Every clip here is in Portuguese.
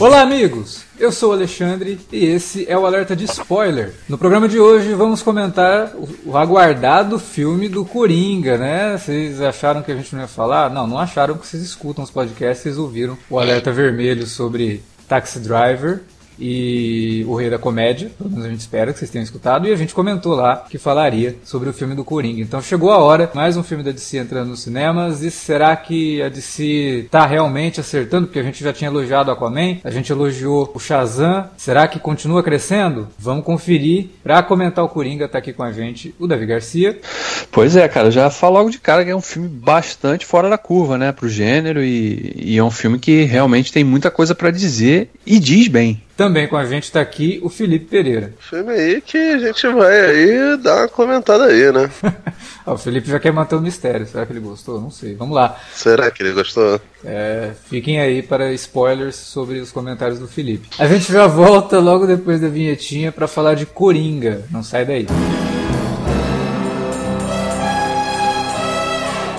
Olá, amigos! Eu sou o Alexandre e esse é o Alerta de Spoiler. No programa de hoje vamos comentar o aguardado filme do Coringa, né? Vocês acharam que a gente não ia falar? Não, não acharam que vocês escutam os podcasts, vocês ouviram o Alerta Vermelho sobre Taxi Driver e O Rei da Comédia, pelo menos a gente espera que vocês tenham escutado, e a gente comentou lá que falaria sobre o filme do Coringa. Então chegou a hora, mais um filme da DC entrando nos cinemas, e será que a DC está realmente acertando? Porque a gente já tinha elogiado Aquaman, a gente elogiou o Shazam, será que continua crescendo? Vamos conferir. Para comentar o Coringa, tá aqui com a gente o Davi Garcia. Pois é, cara, já falo logo de cara que é um filme bastante fora da curva, né, pro gênero, e, e é um filme que realmente tem muita coisa para dizer e diz bem. Também com a gente está aqui o Felipe Pereira. Filme aí que a gente vai aí dar uma comentada aí, né? o Felipe já quer manter o mistério. Será que ele gostou? Não sei. Vamos lá. Será que ele gostou? É, fiquem aí para spoilers sobre os comentários do Felipe. A gente já volta logo depois da vinhetinha para falar de Coringa. Não sai daí.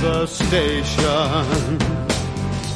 the station.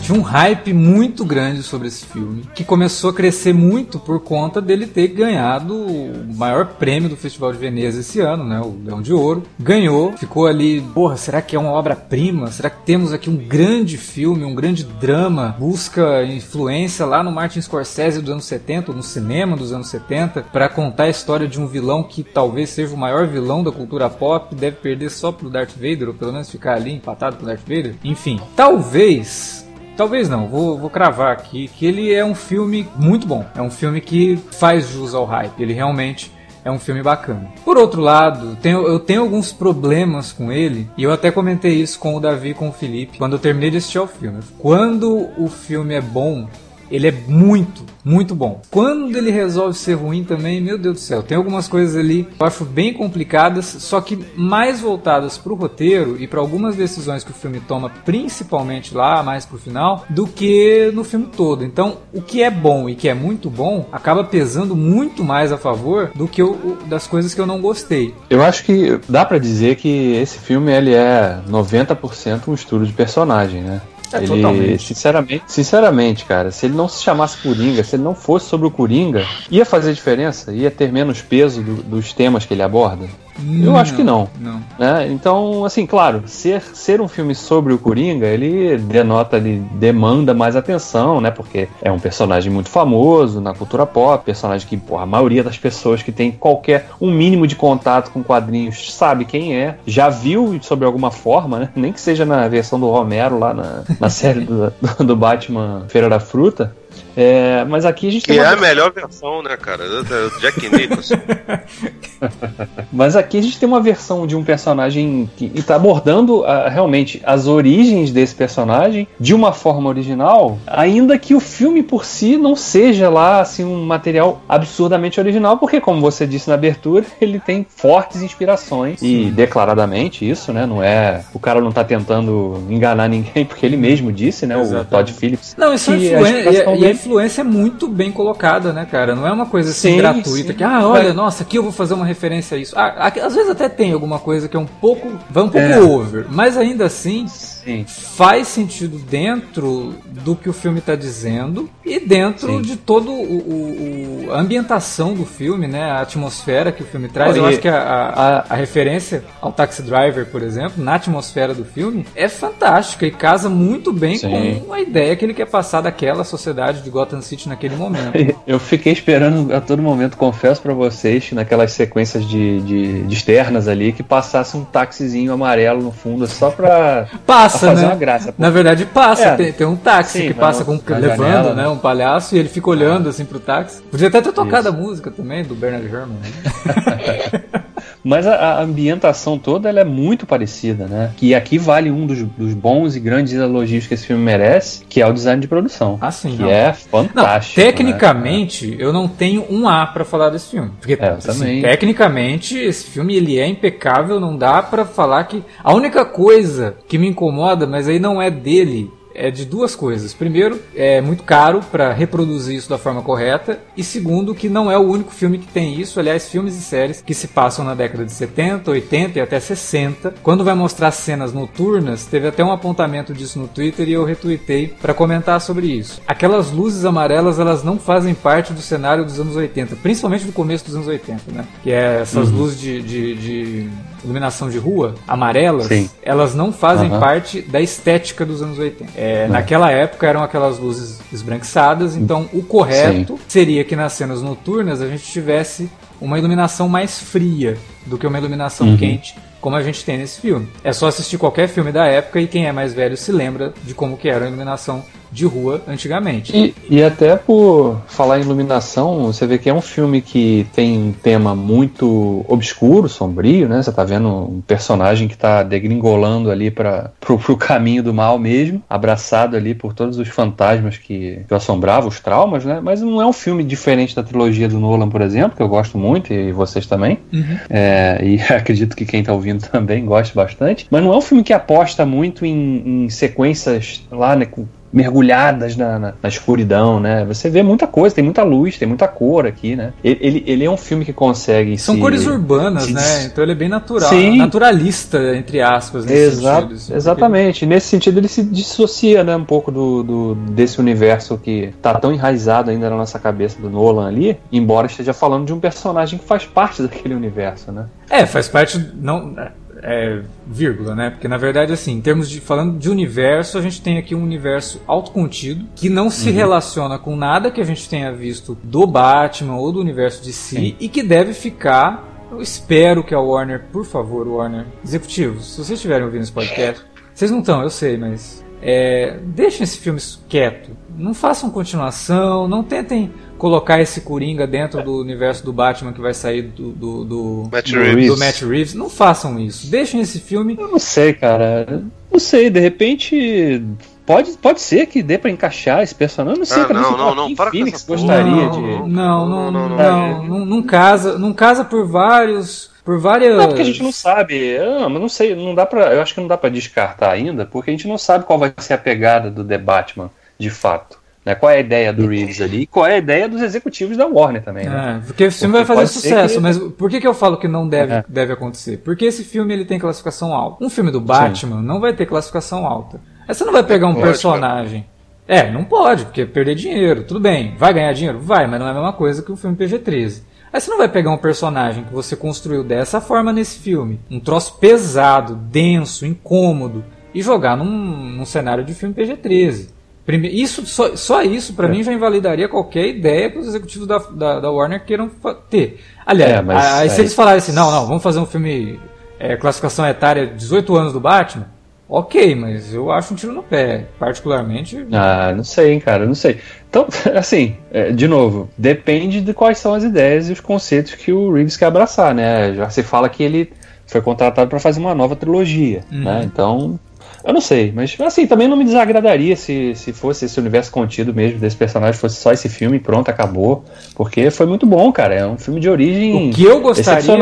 Tinha um hype muito grande sobre esse filme, que começou a crescer muito por conta dele ter ganhado o maior prêmio do Festival de Veneza esse ano, né? O Leão de Ouro. Ganhou, ficou ali, porra, será que é uma obra-prima? Será que temos aqui um grande filme, um grande drama? Busca influência lá no Martin Scorsese dos anos 70, no cinema dos anos 70, para contar a história de um vilão que talvez seja o maior vilão da cultura pop, deve perder só pro Darth Vader, ou pelo menos ficar ali empatado com o Darth Vader. Enfim, talvez Talvez não, vou, vou cravar aqui que ele é um filme muito bom. É um filme que faz jus ao hype. Ele realmente é um filme bacana. Por outro lado, tenho, eu tenho alguns problemas com ele, e eu até comentei isso com o Davi e com o Felipe quando eu terminei de assistir ao filme. Quando o filme é bom, ele é muito, muito bom. Quando ele resolve ser ruim também, meu Deus do céu, tem algumas coisas ali que eu acho bem complicadas, só que mais voltadas para o roteiro e para algumas decisões que o filme toma, principalmente lá mais pro final, do que no filme todo. Então, o que é bom e que é muito bom acaba pesando muito mais a favor do que das coisas que eu não gostei. Eu acho que dá para dizer que esse filme ele é 90% um estudo de personagem, né? É, ele, totalmente. Sinceramente, sinceramente, cara, se ele não se chamasse Coringa, se ele não fosse sobre o Coringa, ia fazer diferença? Ia ter menos peso do, dos temas que ele aborda? Eu não, acho que não. não. Né? Então, assim, claro, ser, ser um filme sobre o Coringa, ele denota, ele demanda mais atenção, né? Porque é um personagem muito famoso na cultura pop, personagem que, porra, a maioria das pessoas que tem qualquer, um mínimo de contato com quadrinhos sabe quem é, já viu sobre alguma forma, né? Nem que seja na versão do Romero lá na, na série do, do Batman Feira da Fruta. É, mas aqui a gente que tem. é a melhor versão, né, cara? Do Jack Nicholson. mas aqui a gente tem uma versão de um personagem que está abordando uh, realmente as origens desse personagem de uma forma original, ainda que o filme por si não seja lá assim um material absurdamente original, porque como você disse na abertura, ele tem fortes inspirações Sim. e declaradamente isso, né? Não é o cara não está tentando enganar ninguém, porque ele mesmo disse, né? Exatamente. O Todd Phillips. Não, isso é influência e, a influência é muito bem colocada, né, cara? Não é uma coisa assim sim, gratuita sim. que, ah, olha, Vai. nossa, aqui eu vou fazer uma referência a isso. Ah, às vezes até tem alguma coisa que é um pouco. vai um pouco é. over, mas ainda assim Sim. faz sentido dentro do que o filme está dizendo e dentro de todo o, o, a ambientação do filme, né? A atmosfera que o filme traz. Eu acho que a, a, a, referência ao Taxi Driver, por exemplo, na atmosfera do filme, é fantástica e casa muito bem com a ideia que ele quer passar daquela sociedade de Gotham City naquele momento. Eu fiquei esperando a todo momento, confesso para vocês, naquelas sequências de, de, de externas ali, que passasse um taxizinho amarelo no fundo só pra. Passa! passa, fazer né? uma graça. Na verdade, passa. É. Tem, tem, um táxi Sim, que passa com, levando, janela, né? né? Um palhaço e ele fica olhando assim pro táxi. Podia até ter tocado Isso. a música também do Bernard Herrmann. Né? Mas a, a, ambientação toda ela é muito parecida, né? Que aqui vale um dos, dos, bons e grandes elogios que esse filme merece, que é o design de produção. Ah, sim. Que não. é fantástico. Não, tecnicamente, né? eu não tenho um A para falar desse filme. Porque, é, assim, tecnicamente, esse filme ele é impecável, não dá para falar que. A única coisa que me incomoda, mas aí não é dele, é de duas coisas. Primeiro, é muito caro para reproduzir isso da forma correta. E segundo, que não é o único filme que tem isso. Aliás, filmes e séries que se passam na década de 70, 80 e até 60. Quando vai mostrar cenas noturnas, teve até um apontamento disso no Twitter e eu retuitei para comentar sobre isso. Aquelas luzes amarelas, elas não fazem parte do cenário dos anos 80, principalmente do começo dos anos 80, né? Que é essas uhum. luzes de, de, de iluminação de rua, amarelas, Sim. elas não fazem uhum. parte da estética dos anos 80. É, naquela época eram aquelas luzes esbranquiçadas, então o correto Sim. seria que nas cenas noturnas a gente tivesse uma iluminação mais fria do que uma iluminação uhum. quente, como a gente tem nesse filme. É só assistir qualquer filme da época e quem é mais velho se lembra de como que era a iluminação de rua antigamente. E, e, até por falar em iluminação, você vê que é um filme que tem um tema muito obscuro, sombrio, né? Você tá vendo um personagem que tá degringolando ali para pro, pro caminho do mal mesmo, abraçado ali por todos os fantasmas que, que assombravam, os traumas, né? Mas não é um filme diferente da trilogia do Nolan, por exemplo, que eu gosto muito e vocês também. Uhum. É, e acredito que quem tá ouvindo também gosta bastante. Mas não é um filme que aposta muito em, em sequências lá, né? Com mergulhadas na, na, na, escuridão, né? Você vê muita coisa, tem muita luz, tem muita cor aqui, né? Ele, ele é um filme que consegue. São se, cores urbanas, se, né? Então ele é bem natural, Sim. naturalista, entre aspas, nesse Exa sentido. Assim, exatamente. Porque... Nesse sentido, ele se dissocia, né? Um pouco do, do, desse universo que tá tão enraizado ainda na nossa cabeça do Nolan ali, embora esteja falando de um personagem que faz parte daquele universo, né? É, faz parte. Não, é, vírgula, né? Porque na verdade, assim, em termos de falando de universo, a gente tem aqui um universo autocontido que não se uhum. relaciona com nada que a gente tenha visto do Batman ou do universo de si e que deve ficar. Eu espero que a Warner, por favor, Warner, executivos, se vocês estiverem ouvindo esse podcast, vocês não estão, eu sei, mas é, deixem esse filme quieto. Não façam continuação, não tentem colocar esse Coringa dentro do universo do Batman que vai sair do, do, do, Matt, do, Reeves. do Matt Reeves. Não façam isso. Deixem esse filme. Eu não sei, cara. Não sei, de repente. Pode, pode ser que dê para encaixar esse personagem. Eu não sei ah, também não, não, não, para Phoenix gostaria não, de. Não, não, não, não, não, não, casa, não casa por vários por várias. Não, porque a gente não sabe. Não, mas não sei, não dá para. Eu acho que não dá para descartar ainda, porque a gente não sabe qual vai ser a pegada do The Batman, de fato. Né? Qual é a ideia do Reeves ali e qual é a ideia dos executivos da Warner também. Né? É, porque esse filme porque vai fazer sucesso, que... mas por que, que eu falo que não deve, é. deve acontecer? Porque esse filme ele tem classificação alta. Um filme do Batman Sim. não vai ter classificação alta. Aí você não vai pegar um pode, personagem. É, não pode, porque perder dinheiro, tudo bem. Vai ganhar dinheiro? Vai, mas não é a mesma coisa que o filme PG-13. Aí você não vai pegar um personagem que você construiu dessa forma nesse filme, um troço pesado, denso, incômodo, e jogar num, num cenário de filme PG-13. Isso, só, só isso, para é. mim, já invalidaria qualquer ideia que os executivos da, da, da Warner queiram ter. Aliás, é, mas, aí, se eles falarem assim, não, não, vamos fazer um filme é, classificação etária 18 anos do Batman, ok, mas eu acho um tiro no pé, particularmente. Ah, não sei, hein, cara, não sei. Então, assim, é, de novo, depende de quais são as ideias e os conceitos que o Reeves quer abraçar, né? Já se fala que ele foi contratado para fazer uma nova trilogia, uhum. né? Então, Eu não sei, mas assim, também não me desagradaria se, se fosse esse universo contido mesmo desse personagem, fosse só esse filme pronto, acabou. Porque foi muito bom, cara. É um filme de origem o que eu gostaria,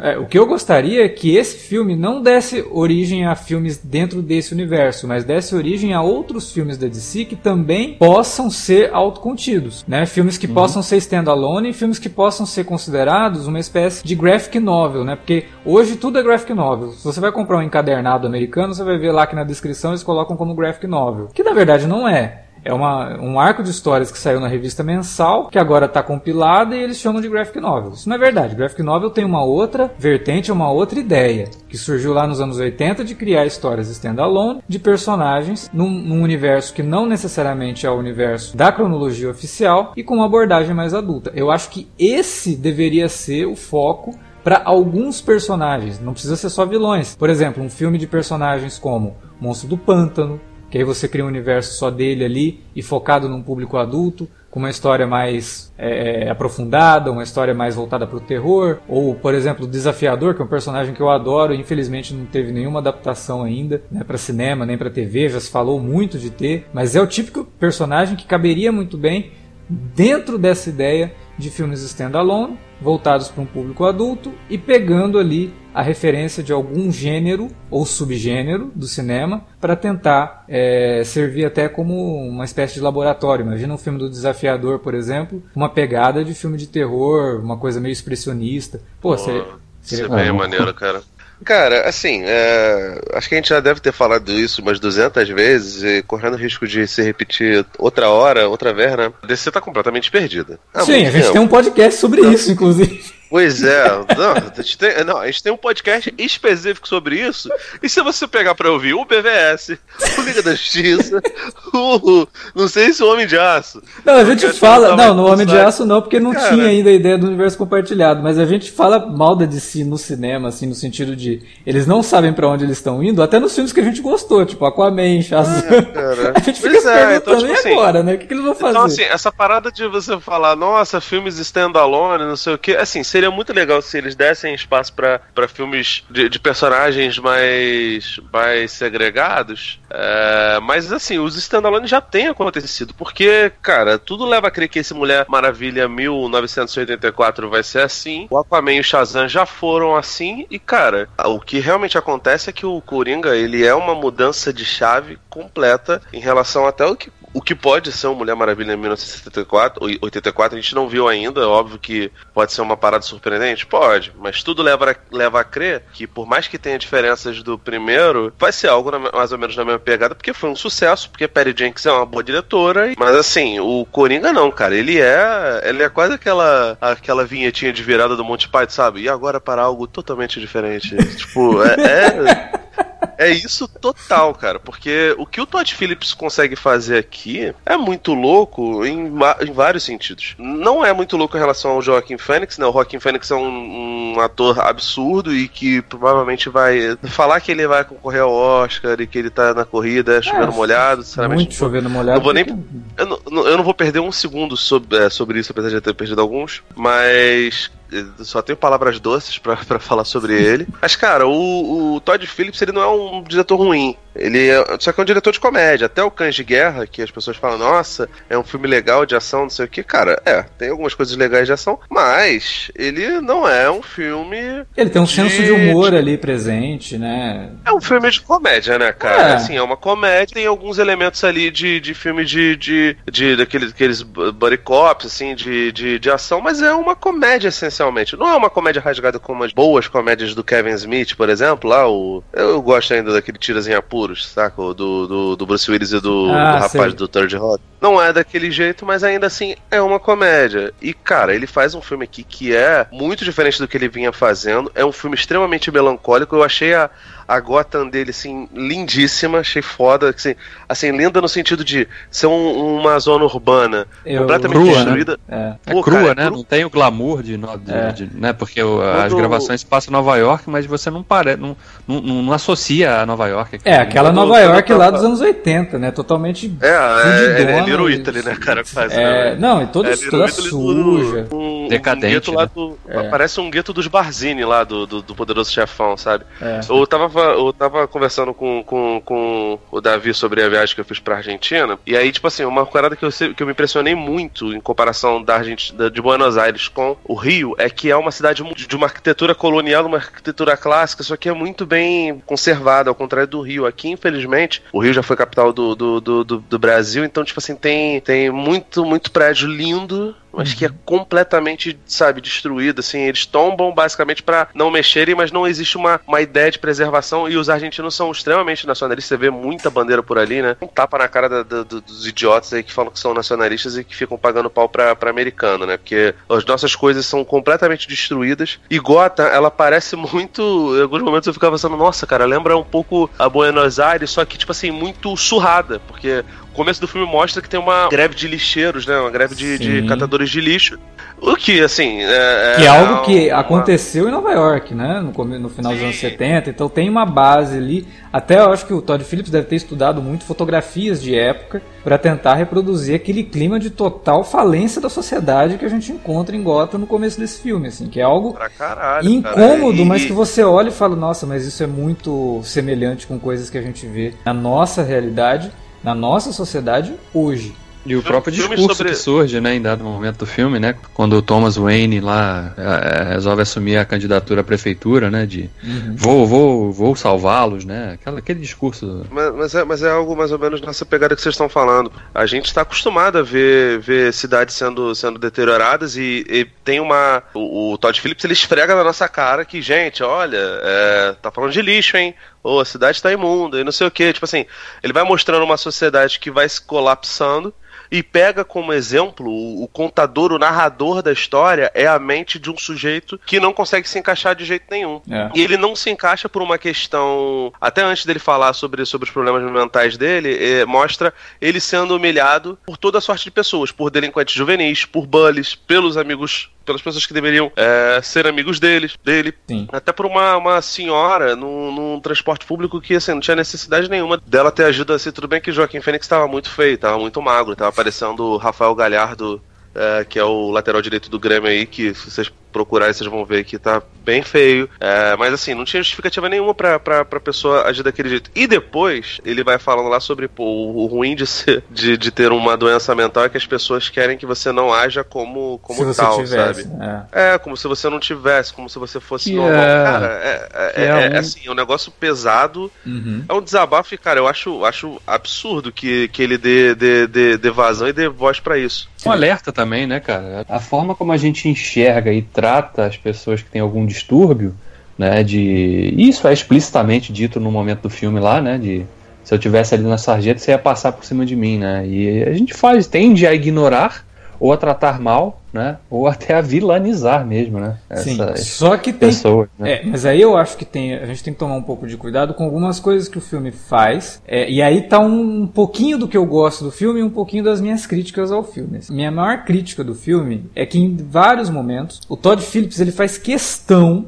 é, o que eu gostaria é que esse filme não desse origem a filmes dentro desse universo, mas desse origem a outros filmes da DC que também possam ser autocontidos, né? Filmes que uhum. possam ser standalone e filmes que possam ser considerados uma espécie de graphic novel, né? Porque hoje tudo é graphic novel. Se você vai comprar um encadernado americano, você vai ver lá que na descrição eles colocam como graphic novel, que na verdade não é. É uma, um arco de histórias que saiu na revista mensal, que agora está compilada e eles chamam de graphic novel. Isso não é verdade. Graphic novel tem uma outra vertente, uma outra ideia, que surgiu lá nos anos 80 de criar histórias standalone de personagens num, num universo que não necessariamente é o universo da cronologia oficial e com uma abordagem mais adulta. Eu acho que esse deveria ser o foco para alguns personagens, não precisa ser só vilões. Por exemplo, um filme de personagens como Monstro do Pântano, que aí você cria um universo só dele ali e focado num público adulto, com uma história mais é, aprofundada, uma história mais voltada para o terror, ou por exemplo o Desafiador, que é um personagem que eu adoro, e infelizmente não teve nenhuma adaptação ainda, né, para cinema nem para TV, já se falou muito de ter, mas é o típico personagem que caberia muito bem dentro dessa ideia de filmes standalone, voltados para um público adulto e pegando ali a referência de algum gênero ou subgênero do cinema para tentar é, servir até como uma espécie de laboratório. Imagina um filme do Desafiador, por exemplo, uma pegada de filme de terror, uma coisa meio expressionista. Pô, seria, seria bem maneiro, cara. Cara, assim, é, acho que a gente já deve ter falado isso umas 200 vezes e correndo o risco de se repetir outra hora, outra vez, né? A DC tá completamente perdida. Sim, a gente tempo. tem um podcast sobre isso, inclusive. Pois é, não a, gente tem, não, a gente tem um podcast específico sobre isso. E se você pegar pra ouvir o BVS, o Liga da Justiça, o. Não sei se o Homem de Aço. Não, a gente fala. Não, no Homem de Aço não, porque não Cara, tinha ainda a ideia do universo compartilhado. Mas a gente fala mal da DC no cinema, assim, no sentido de. Eles não sabem pra onde eles estão indo, até nos filmes que a gente gostou, tipo Aquaman, Shazam. É, a gente fica pois se é, perguntando, então, tipo, assim, agora, né? O que, que eles vão então, fazer? Então, assim, essa parada de você falar, nossa, filmes standalone, não sei o que, assim, seria muito legal se eles dessem espaço para filmes de, de, personagens mais, mais segregados. É, mas assim, os standalone já têm acontecido, porque, cara, tudo leva a crer que esse Mulher Maravilha 1984 vai ser assim. O Aquaman e o Shazam já foram assim. E, cara, o que realmente acontece é que o Coringa ele é uma mudança de chave completa em relação até o que o que pode ser uma Mulher Maravilha em 1974, 84, a gente não viu ainda, é óbvio que pode ser uma parada surpreendente, pode, mas tudo leva a, leva a crer que por mais que tenha diferenças do primeiro, vai ser algo na, mais ou menos na mesma pegada, porque foi um sucesso, porque Perry Jenkins é uma boa diretora, mas assim, o Coringa não, cara, ele é, ele é quase aquela aquela vinhetinha de virada do Monty Python, sabe? E agora para algo totalmente diferente. tipo, é, é é isso total, cara. Porque o que o Todd Phillips consegue fazer aqui é muito louco em, em vários sentidos. Não é muito louco em relação ao Joaquim Phoenix, né? O Joaquim Phoenix é um, um ator absurdo e que provavelmente vai falar que ele vai concorrer ao Oscar e que ele tá na corrida é, chovendo é, molhado, sinceramente. Muito chovendo molhado. Não vou nem, eu, não, eu não vou perder um segundo sobre, é, sobre isso, apesar de ter perdido alguns. Mas, só tenho palavras doces para falar sobre ele. Mas, cara, o, o Todd Phillips ele não é um diretor ruim. Ele é, só que é um diretor de comédia. Até o Cães de Guerra, que as pessoas falam, nossa, é um filme legal de ação, não sei o que. Cara, é, tem algumas coisas legais de ação, mas ele não é um filme. Ele tem um de... senso de humor ali presente, né? É um filme de comédia, né, cara? É. Assim, é uma comédia, tem alguns elementos ali de, de filme de, de, de daqueles, daqueles buddy cops, assim, de, de, de ação, mas é uma comédia essencialmente. Não é uma comédia rasgada como as boas comédias do Kevin Smith, por exemplo, lá o. Eu gosto ainda daquele Tiras em Apuro apuros, saca? Do, do, do Bruce Willis e do, ah, do rapaz sei. do Third Rock. Não é daquele jeito, mas ainda assim é uma comédia. E, cara, ele faz um filme aqui que é muito diferente do que ele vinha fazendo. É um filme extremamente melancólico. Eu achei a, a Gotham dele, assim, lindíssima, achei foda. Assim, assim linda no sentido de ser um, uma zona urbana Eu, completamente crua, né? destruída. Né? É. Pô, é crua, cara, né? Cru... Não tem o glamour de. de, é. de né? Porque o, as gravações passam em Nova York, mas você não, pare, não, não, não, associa a Nova York. É, aquela Nova York lá dos anos 80, né? Totalmente. É, é, é, é Little Italy, né, cara? Que faz, é, né? Não, e todo, é, toda suja. Um, Decadente. Um né? do, é. Parece um gueto dos Barzini lá do, do, do Poderoso Chefão, sabe? É. Eu, tava, eu tava conversando com, com, com o Davi sobre a viagem que eu fiz pra Argentina. E aí, tipo assim, uma parada que eu, que eu me impressionei muito em comparação da Argentina, de Buenos Aires com o Rio é que é uma cidade de uma arquitetura colonial, uma arquitetura clássica, só que é muito bem conservada, ao contrário do Rio. Aqui, infelizmente, o Rio já foi capital do, do, do, do Brasil, então, tipo assim, tem, tem muito, muito prédio lindo mas que é completamente, sabe, destruído, assim, eles tombam basicamente para não mexerem, mas não existe uma, uma ideia de preservação. E os argentinos são extremamente nacionalistas, você vê muita bandeira por ali, né? Um tapa na cara da, da, dos idiotas aí que falam que são nacionalistas e que ficam pagando pau pra, pra americano, né? Porque as nossas coisas são completamente destruídas. E Gota, ela parece muito, em alguns momentos eu ficava pensando, nossa, cara, lembra um pouco a Buenos Aires, só que, tipo assim, muito surrada, porque começo do filme mostra que tem uma greve de lixeiros, né? Uma greve de, de catadores de lixo. O que, assim. É, que é algo que uma... aconteceu em Nova York, né? No, no final Sim. dos anos 70. Então tem uma base ali. Até eu acho que o Todd Phillips deve ter estudado muito fotografias de época para tentar reproduzir aquele clima de total falência da sociedade que a gente encontra em Gotham no começo desse filme, assim, que é algo caralho, incômodo, mas que você olha e fala, nossa, mas isso é muito semelhante com coisas que a gente vê na nossa realidade na nossa sociedade hoje. E o próprio discurso sobre... que surge, né, em dado momento do filme, né, quando o Thomas Wayne lá é, resolve assumir a candidatura à prefeitura, né, de uhum. vou, vou, vou salvá-los, né, aquele, aquele discurso. Mas, mas, é, mas é algo mais ou menos nessa pegada que vocês estão falando. A gente está acostumado a ver, ver cidades sendo, sendo deterioradas e, e tem uma. O, o, Todd Phillips ele esfrega na nossa cara que, gente, olha, é, tá falando de lixo, hein? Ou a cidade está imunda e não sei o que. Tipo assim, ele vai mostrando uma sociedade que vai se colapsando e pega como exemplo o, contador, o narrador da história é a mente de um sujeito que não consegue se encaixar de jeito nenhum. É. E ele não se encaixa por uma questão. Até antes dele falar sobre, sobre os problemas mentais dele, é, mostra ele sendo humilhado por toda a sorte de pessoas, por delinquentes juvenis, por bullies, pelos amigos pelas pessoas que deveriam é, ser amigos deles, dele. Sim. Até por uma, uma senhora num, num, transporte público que assim, não tinha necessidade nenhuma dela ter ajuda assim. Tudo bem que Joaquim Fênix estava muito feio, estava muito magro, estava parecendo o Rafael Galhardo, é, que é o lateral direito do Grêmio aí, que vocês procurarem, vocês vão ver que tá bem feio. É, mas assim, não tinha justificativa nenhuma pra, pra, pra pessoa agir daquele jeito. E depois, ele vai falando lá sobre pô, o ruim de, ser, de, de ter uma doença mental é que as pessoas querem que você não haja como, como tal, tivesse, sabe? É. é. como se você não tivesse, como se você fosse que normal. É... Cara, é, é, é, é, é assim, é um negócio pesado. Uhum. É um desabafo e, cara, eu acho, acho absurdo que, que ele dê, dê, dê, dê vazão e dê voz para isso. Um alerta também, né, cara? A forma como a gente enxerga e traz trata as pessoas que têm algum distúrbio, né, de isso é explicitamente dito no momento do filme lá, né, de se eu tivesse ali na sarjeta você ia passar por cima de mim, né? E a gente faz, tende a ignorar ou a tratar mal, né? Ou até a vilanizar mesmo, né? Sim. Só que tem. Pessoas, né? É, mas aí eu acho que tem, a gente tem que tomar um pouco de cuidado com algumas coisas que o filme faz. É, e aí tá um, um, pouquinho do que eu gosto do filme e um pouquinho das minhas críticas ao filme. Minha maior crítica do filme é que em vários momentos o Todd Phillips ele faz questão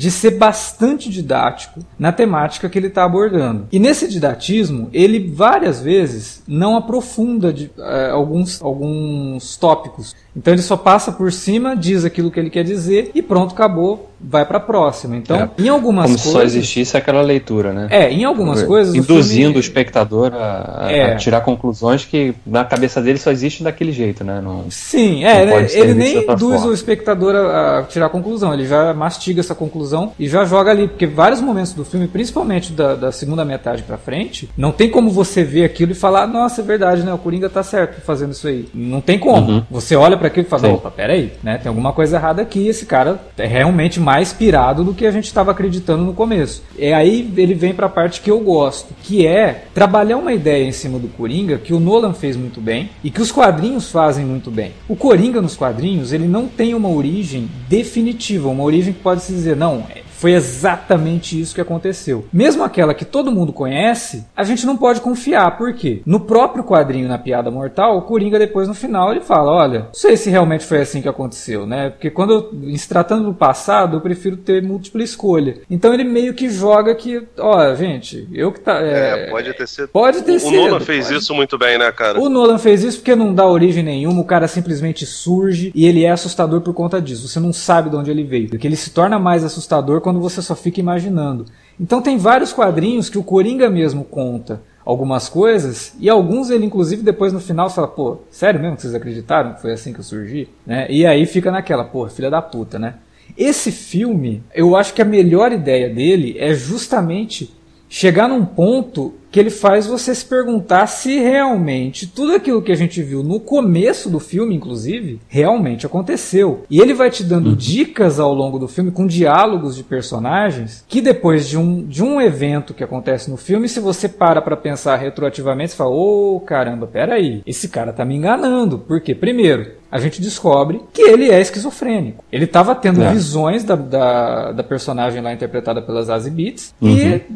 de ser bastante didático na temática que ele está abordando. E nesse didatismo, ele várias vezes não aprofunda de, uh, alguns, alguns tópicos. Então ele só passa por cima, diz aquilo que ele quer dizer e pronto, acabou, vai para a próxima. Então, é, em algumas como coisas. Como se só existisse aquela leitura, né? É, em algumas coisas. Induzindo o, filme... o espectador a, a, é. a, tirar conclusões que na cabeça dele só existe daquele jeito, né? Não, Sim, é, né, ele nem induz forma. o espectador a, a, tirar conclusão, ele já mastiga essa conclusão e já joga ali, porque vários momentos do filme, principalmente da, da segunda metade para frente, não tem como você ver aquilo e falar, nossa, é verdade, né? O Coringa tá certo fazendo isso aí. Não tem como. Uhum. Você olha para aquilo e fala, Sim. opa, peraí, né? Tem alguma coisa errada aqui, esse cara é realmente mais pirado do que a gente estava acreditando no começo. É aí ele vem para a parte que eu gosto, que é trabalhar uma ideia em cima do Coringa que o Nolan fez muito bem e que os quadrinhos fazem muito bem. O Coringa nos quadrinhos, ele não tem uma origem definitiva, uma origem que pode se dizer, não, Então, Foi exatamente isso que aconteceu. Mesmo aquela que todo mundo conhece, a gente não pode confiar. Por quê? No próprio quadrinho, na Piada Mortal, o Coringa depois no final ele fala: Olha, não sei se realmente foi assim que aconteceu, né? Porque quando eu, se tratando do passado, eu prefiro ter múltipla escolha. Então ele meio que joga que, ó, gente, eu que tá. É, é pode ter sido. Pode ter o, sido. O Nolan fez pode. isso muito bem, né, cara? O Nolan fez isso porque não dá origem nenhuma, o cara simplesmente surge e ele é assustador por conta disso. Você não sabe de onde ele veio. Porque ele se torna mais assustador quando você só fica imaginando. Então tem vários quadrinhos que o Coringa mesmo conta algumas coisas e alguns ele inclusive depois no final fala, pô, sério mesmo que vocês acreditaram que foi assim que eu surgi? Né? E aí fica naquela, pô, filha da puta, né? Esse filme, eu acho que a melhor ideia dele é justamente chegar num ponto que ele faz você se perguntar se realmente tudo aquilo que a gente viu no começo do filme, inclusive, realmente aconteceu. E ele vai te dando uhum. dicas ao longo do filme com diálogos de personagens que depois de um, de um evento que acontece no filme, se você para para pensar retroativamente, você fala: ô oh, caramba, peraí, esse cara tá me enganando. Porque, primeiro, a gente descobre que ele é esquizofrênico. Ele estava tendo é. visões da, da, da, personagem lá interpretada pelas Zazie Beats uhum.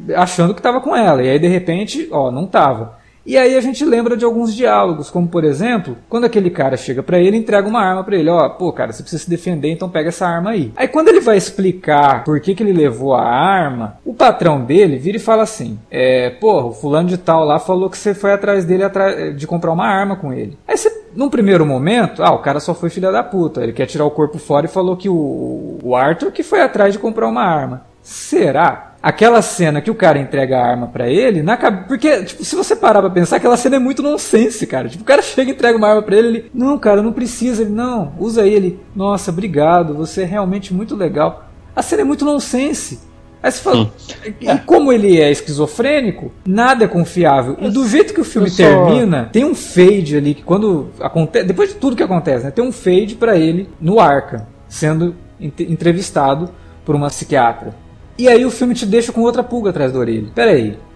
e achando que estava com ela. E aí, de repente, ó, não tava. E aí a gente lembra de alguns diálogos, como por exemplo, quando aquele cara chega para ele e entrega uma arma para ele, ó, pô, cara, você precisa se defender, então pega essa arma aí. Aí quando ele vai explicar por que, que ele levou a arma, o patrão dele vira e fala assim, é, porra, o fulano de tal lá falou que você foi atrás dele de comprar uma arma com ele. Aí você num primeiro momento, ah, o cara só foi filha da puta. Ele quer tirar o corpo fora e falou que o, o Arthur que foi atrás de comprar uma arma. Será? Aquela cena que o cara entrega a arma para ele, na porque, tipo, se você parar pra pensar, aquela cena é muito nonsense, cara. Tipo, o cara chega e entrega uma arma pra ele, ele, não, cara, não precisa, ele, não, usa ele, nossa, obrigado, você é realmente muito legal. A cena é muito nonsense. Aí você fala, hum. e como ele é esquizofrênico, nada é confiável. E do jeito que o filme termina, tem um fade ali que quando acontece, depois de tudo que acontece, né, tem um fade para ele no Arca, sendo entrevistado por uma psiquiatra. E aí o filme te deixa com outra pulga atrás da orelha. Pera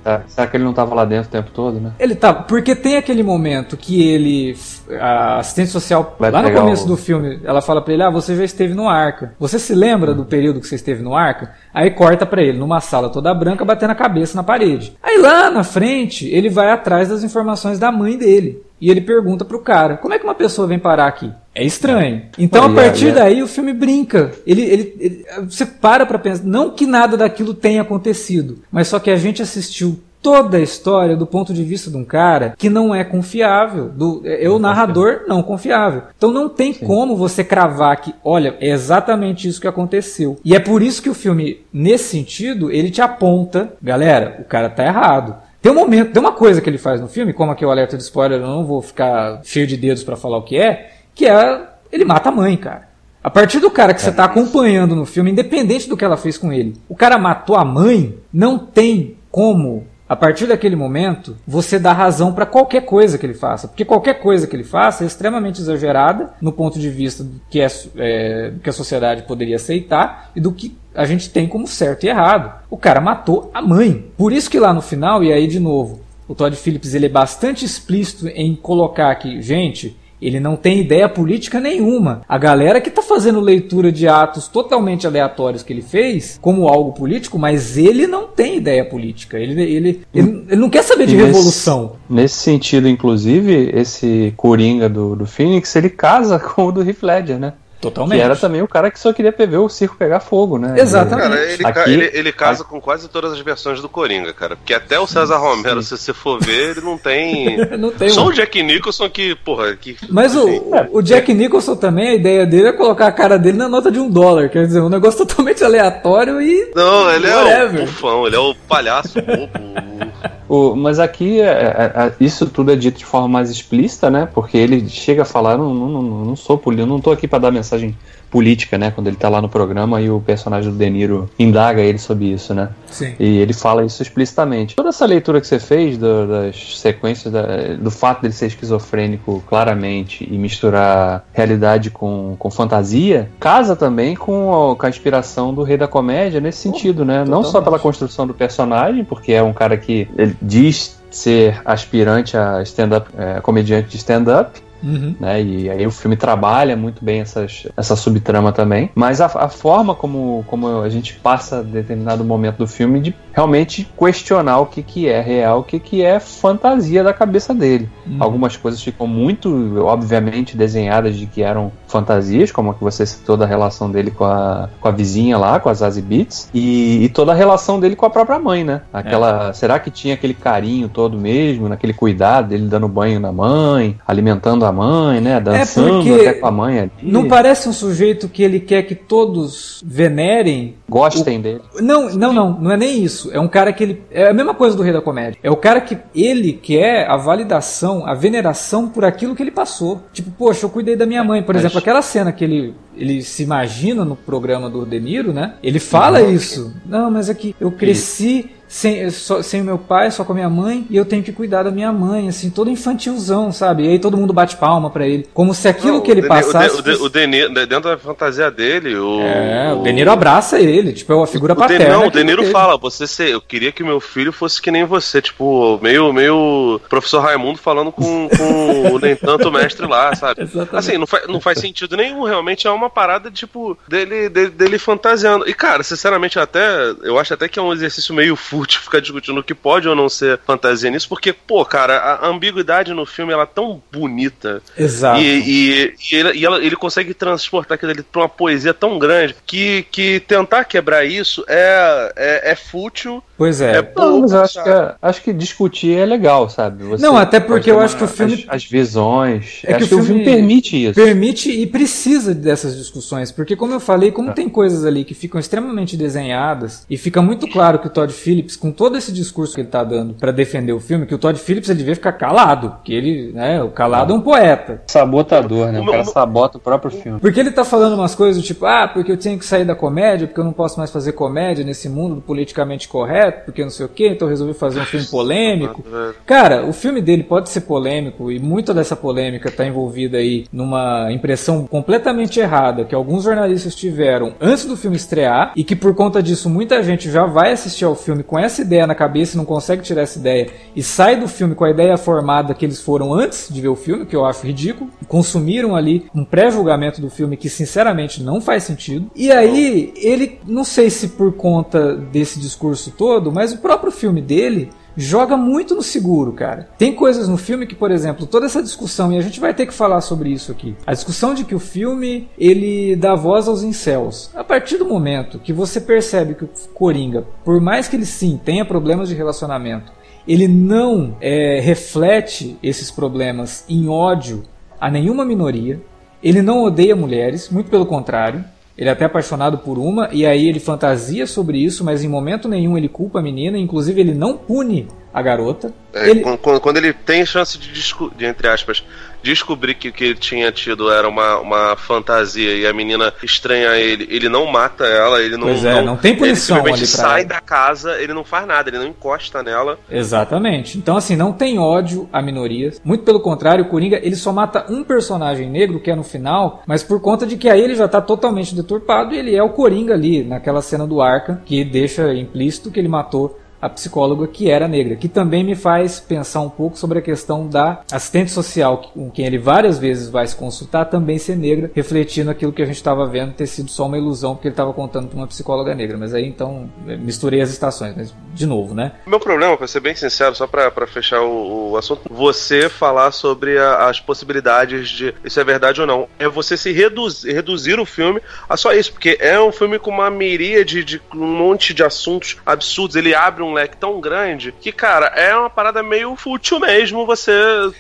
aí. É, será que ele não estava lá dentro o tempo todo, né? Ele tá, porque tem aquele momento que ele, a assistente social, Vai lá no começo o... do filme, ela fala para ele: Ah, você já esteve no Arca. Você se lembra do período que você esteve no Arca? Aí corta para ele, numa sala toda branca, batendo a cabeça na parede. Aí lá na frente, ele vai atrás das informações da mãe dele. E ele pergunta pro cara: Como é que uma pessoa vem parar aqui? É estranho. Então, a partir daí, o filme brinca. Ele, ele, ele você para pra pensar. Não que nada daquilo tenha acontecido, mas só que a gente assistiu toda a história do ponto de vista de um cara que não é confiável, do é o narrador não confiável. Então não tem Sim. como você cravar que, olha, é exatamente isso que aconteceu. E é por isso que o filme, nesse sentido, ele te aponta, galera, o cara tá errado. Tem um momento, tem uma coisa que ele faz no filme, como aqui o alerta de spoiler, eu não vou ficar cheio de dedos para falar o que é, que é ele mata a mãe, cara. A partir do cara que você está acompanhando no filme, independente do que ela fez com ele, o cara matou a mãe, não tem como a partir daquele momento, você dá razão para qualquer coisa que ele faça. Porque qualquer coisa que ele faça é extremamente exagerada no ponto de vista do que, é, é, do que a sociedade poderia aceitar e do que a gente tem como certo e errado. O cara matou a mãe. Por isso que lá no final, e aí de novo, o Todd Phillips ele é bastante explícito em colocar que, gente, ele não tem ideia política nenhuma. A galera que está fazendo leitura de atos totalmente aleatórios que ele fez como algo político, mas ele não tem ideia política. Ele, ele, ele, ele não quer saber de revolução. Nesse sentido, inclusive, esse Coringa do, do Phoenix, ele casa com o do Heath Ledger, né? Totalmente. Que era também o cara que só queria ver o circo pegar fogo, né? Exatamente. Cara, ele, Aqui, ele, ele casa com quase todas as versões do Coringa, cara. Porque até o César Romero, sim. se você for ver, ele não tem. não tem só um... o Jack Nicholson que, porra. Que, Mas assim, o, o Jack Nicholson também, a ideia dele é colocar a cara dele na nota de um dólar. Quer dizer, um negócio totalmente aleatório e. Não, ele whatever. é o bufão, ele é o palhaço bobo. O, mas aqui é, é, é, isso tudo é dito de forma mais explícita, né? Porque ele chega a falar, não, não, não, não sou político, não tô aqui para dar mensagem política, né? Quando ele tá lá no programa e o personagem do De Niro indaga ele sobre isso, né? Sim. E ele fala isso explicitamente. Toda essa leitura que você fez do, das sequências, da, do fato dele ser esquizofrênico claramente e misturar realidade com, com fantasia, casa também com a, com a inspiração do Rei da Comédia nesse sentido, né? Totalmente. Não só pela construção do personagem, porque é um cara que diz ser aspirante a stand-up, é, comediante de stand-up, Uhum. Né? E aí o filme trabalha muito bem essas, essa subtrama também. Mas a, a, forma como, como a gente passa determinado momento do filme de realmente questionar o que, que é real, o que, que é fantasia da cabeça dele. Uhum. Algumas coisas ficam muito, obviamente, desenhadas de que eram fantasias, como a que você citou da relação dele com a, com a vizinha lá, com a Zazie Beats, e, e toda a relação dele com a própria mãe, né? Aquela, é. Será que tinha aquele carinho todo mesmo, naquele cuidado dele dando banho na mãe, alimentando a mãe, né? Dançando é até com a mãe ali. Não parece um sujeito que ele quer que todos venerem. Gostem o... dele. Não, não, não, não é nem isso. É um cara que ele. É a mesma coisa do Rei da Comédia. É o cara que ele quer a validação, a veneração por aquilo que ele passou. Tipo, poxa, eu cuidei da minha mãe. Por exemplo, aquela cena que ele ele se imagina no programa do De Niro, né? Ele fala uhum. isso. Não, mas é que eu cresci sem, só, sem o meu pai, só com a minha mãe, e eu tenho que cuidar da minha mãe, assim, todo infantilzão, sabe? E aí todo mundo bate palma para ele. Como se aquilo Não, que ele passasse. O, de, o, de, o dentro da fantasia dele, o. É, o Deniro abraça ele, tipo, é uma figura o paterna. não, o Deniro fala, você ser, eu queria que meu filho fosse que nem você, tipo, meio, meio professor Raimundo falando com, com o nem tanto mestre lá, sabe? Exatamente. Assim, não, faz, não faz sentido nenhum, realmente é uma parada, tipo, dele, dele, dele fantasiando. E, cara, sinceramente, até, eu acho até que é um exercício meio fútil ficar discutindo o que pode ou não ser fantasia nisso, porque, pô, cara, a ambiguidade no filme ela é tão bonita. Exato. E, e, e, ele, e ela, ele, consegue transportar aquilo ali pra uma poesia tão grande que, que tentar quebrar isso é, é, é fútil Pois é. é não, mas eu acho que, é, acho que discutir é legal, sabe? Você não, até porque eu acho que o filme. As, as visões. É que, o filme, que o filme permite isso. Permite e precisa dessas discussões. Porque, como eu falei, como é. tem coisas ali que ficam extremamente desenhadas, e fica muito claro que o Todd Phillips, com todo esse discurso que ele tá dando para defender o filme, que o Todd Phillips ele devia ficar calado. Que ele, né, o calado é um poeta. Sabotador, né? O cara sabota o próprio filme. Porque ele tá falando umas coisas tipo, ah, porque eu tenho que sair da comédia, porque eu não posso mais fazer comédia nesse mundo politicamente correto correto, porque não sei o que, então resolvi fazer um filme polêmico. Cara, o filme dele pode ser polêmico e muita dessa polêmica está envolvida aí numa impressão completamente errada que alguns jornalistas tiveram antes do filme estrear e que por conta disso muita gente já vai assistir ao filme com essa ideia na cabeça e não consegue tirar essa ideia e sai do filme com a ideia formada que eles foram antes de ver o filme, que eu acho ridículo. Consumiram ali um pré-julgamento do filme que sinceramente não faz sentido. E aí ele, não sei se por conta desse discurso todo todo, mas o próprio filme dele joga muito no seguro, cara. Tem coisas no filme que, por exemplo, toda essa discussão, e a gente vai ter que falar sobre isso aqui. A discussão de que o filme, ele dá voz aos incels. A partir do momento que você percebe que o Coringa, por mais que ele sim tenha problemas de relacionamento, ele não é, reflete esses problemas em ódio a nenhuma minoria, ele não odeia mulheres, muito pelo contrário, ele é até apaixonado por uma, e aí ele fantasia sobre isso, mas em momento nenhum ele culpa a menina, inclusive ele não pune a garota. É, ele... quando, ele tem chance de, de, entre aspas, descobrir que o que ele tinha tido era uma, uma fantasia e a menina estranha ele, ele não mata ela, ele não. Pois é, não, não tem punição ele sai ela. da casa, ele não faz nada, ele não encosta nela. Exatamente. Então, assim, não tem ódio a minorias. Muito pelo contrário, o Coringa ele só mata um personagem negro, que é no final, mas por conta de que aí ele já tá totalmente deturpado e ele é o Coringa ali, naquela cena do Arca, que deixa implícito que ele matou a psicóloga que era negra, que também me faz pensar um pouco sobre a questão da assistente social com quem ele várias vezes vai se consultar também ser negra, refletindo aquilo que a gente estava vendo ter sido só uma ilusão porque ele estava contando para uma psicóloga negra. Mas aí então misturei as estações, mas de novo, né? Meu problema, para ser bem sincero, só para fechar o, o, assunto, você falar sobre a, as possibilidades de isso é verdade ou não, é você se reduzir o filme a só isso, porque é um filme com uma miríade de um monte de assuntos absurdos, ele abre um um leque tão grande que, cara, é uma parada meio fútil mesmo você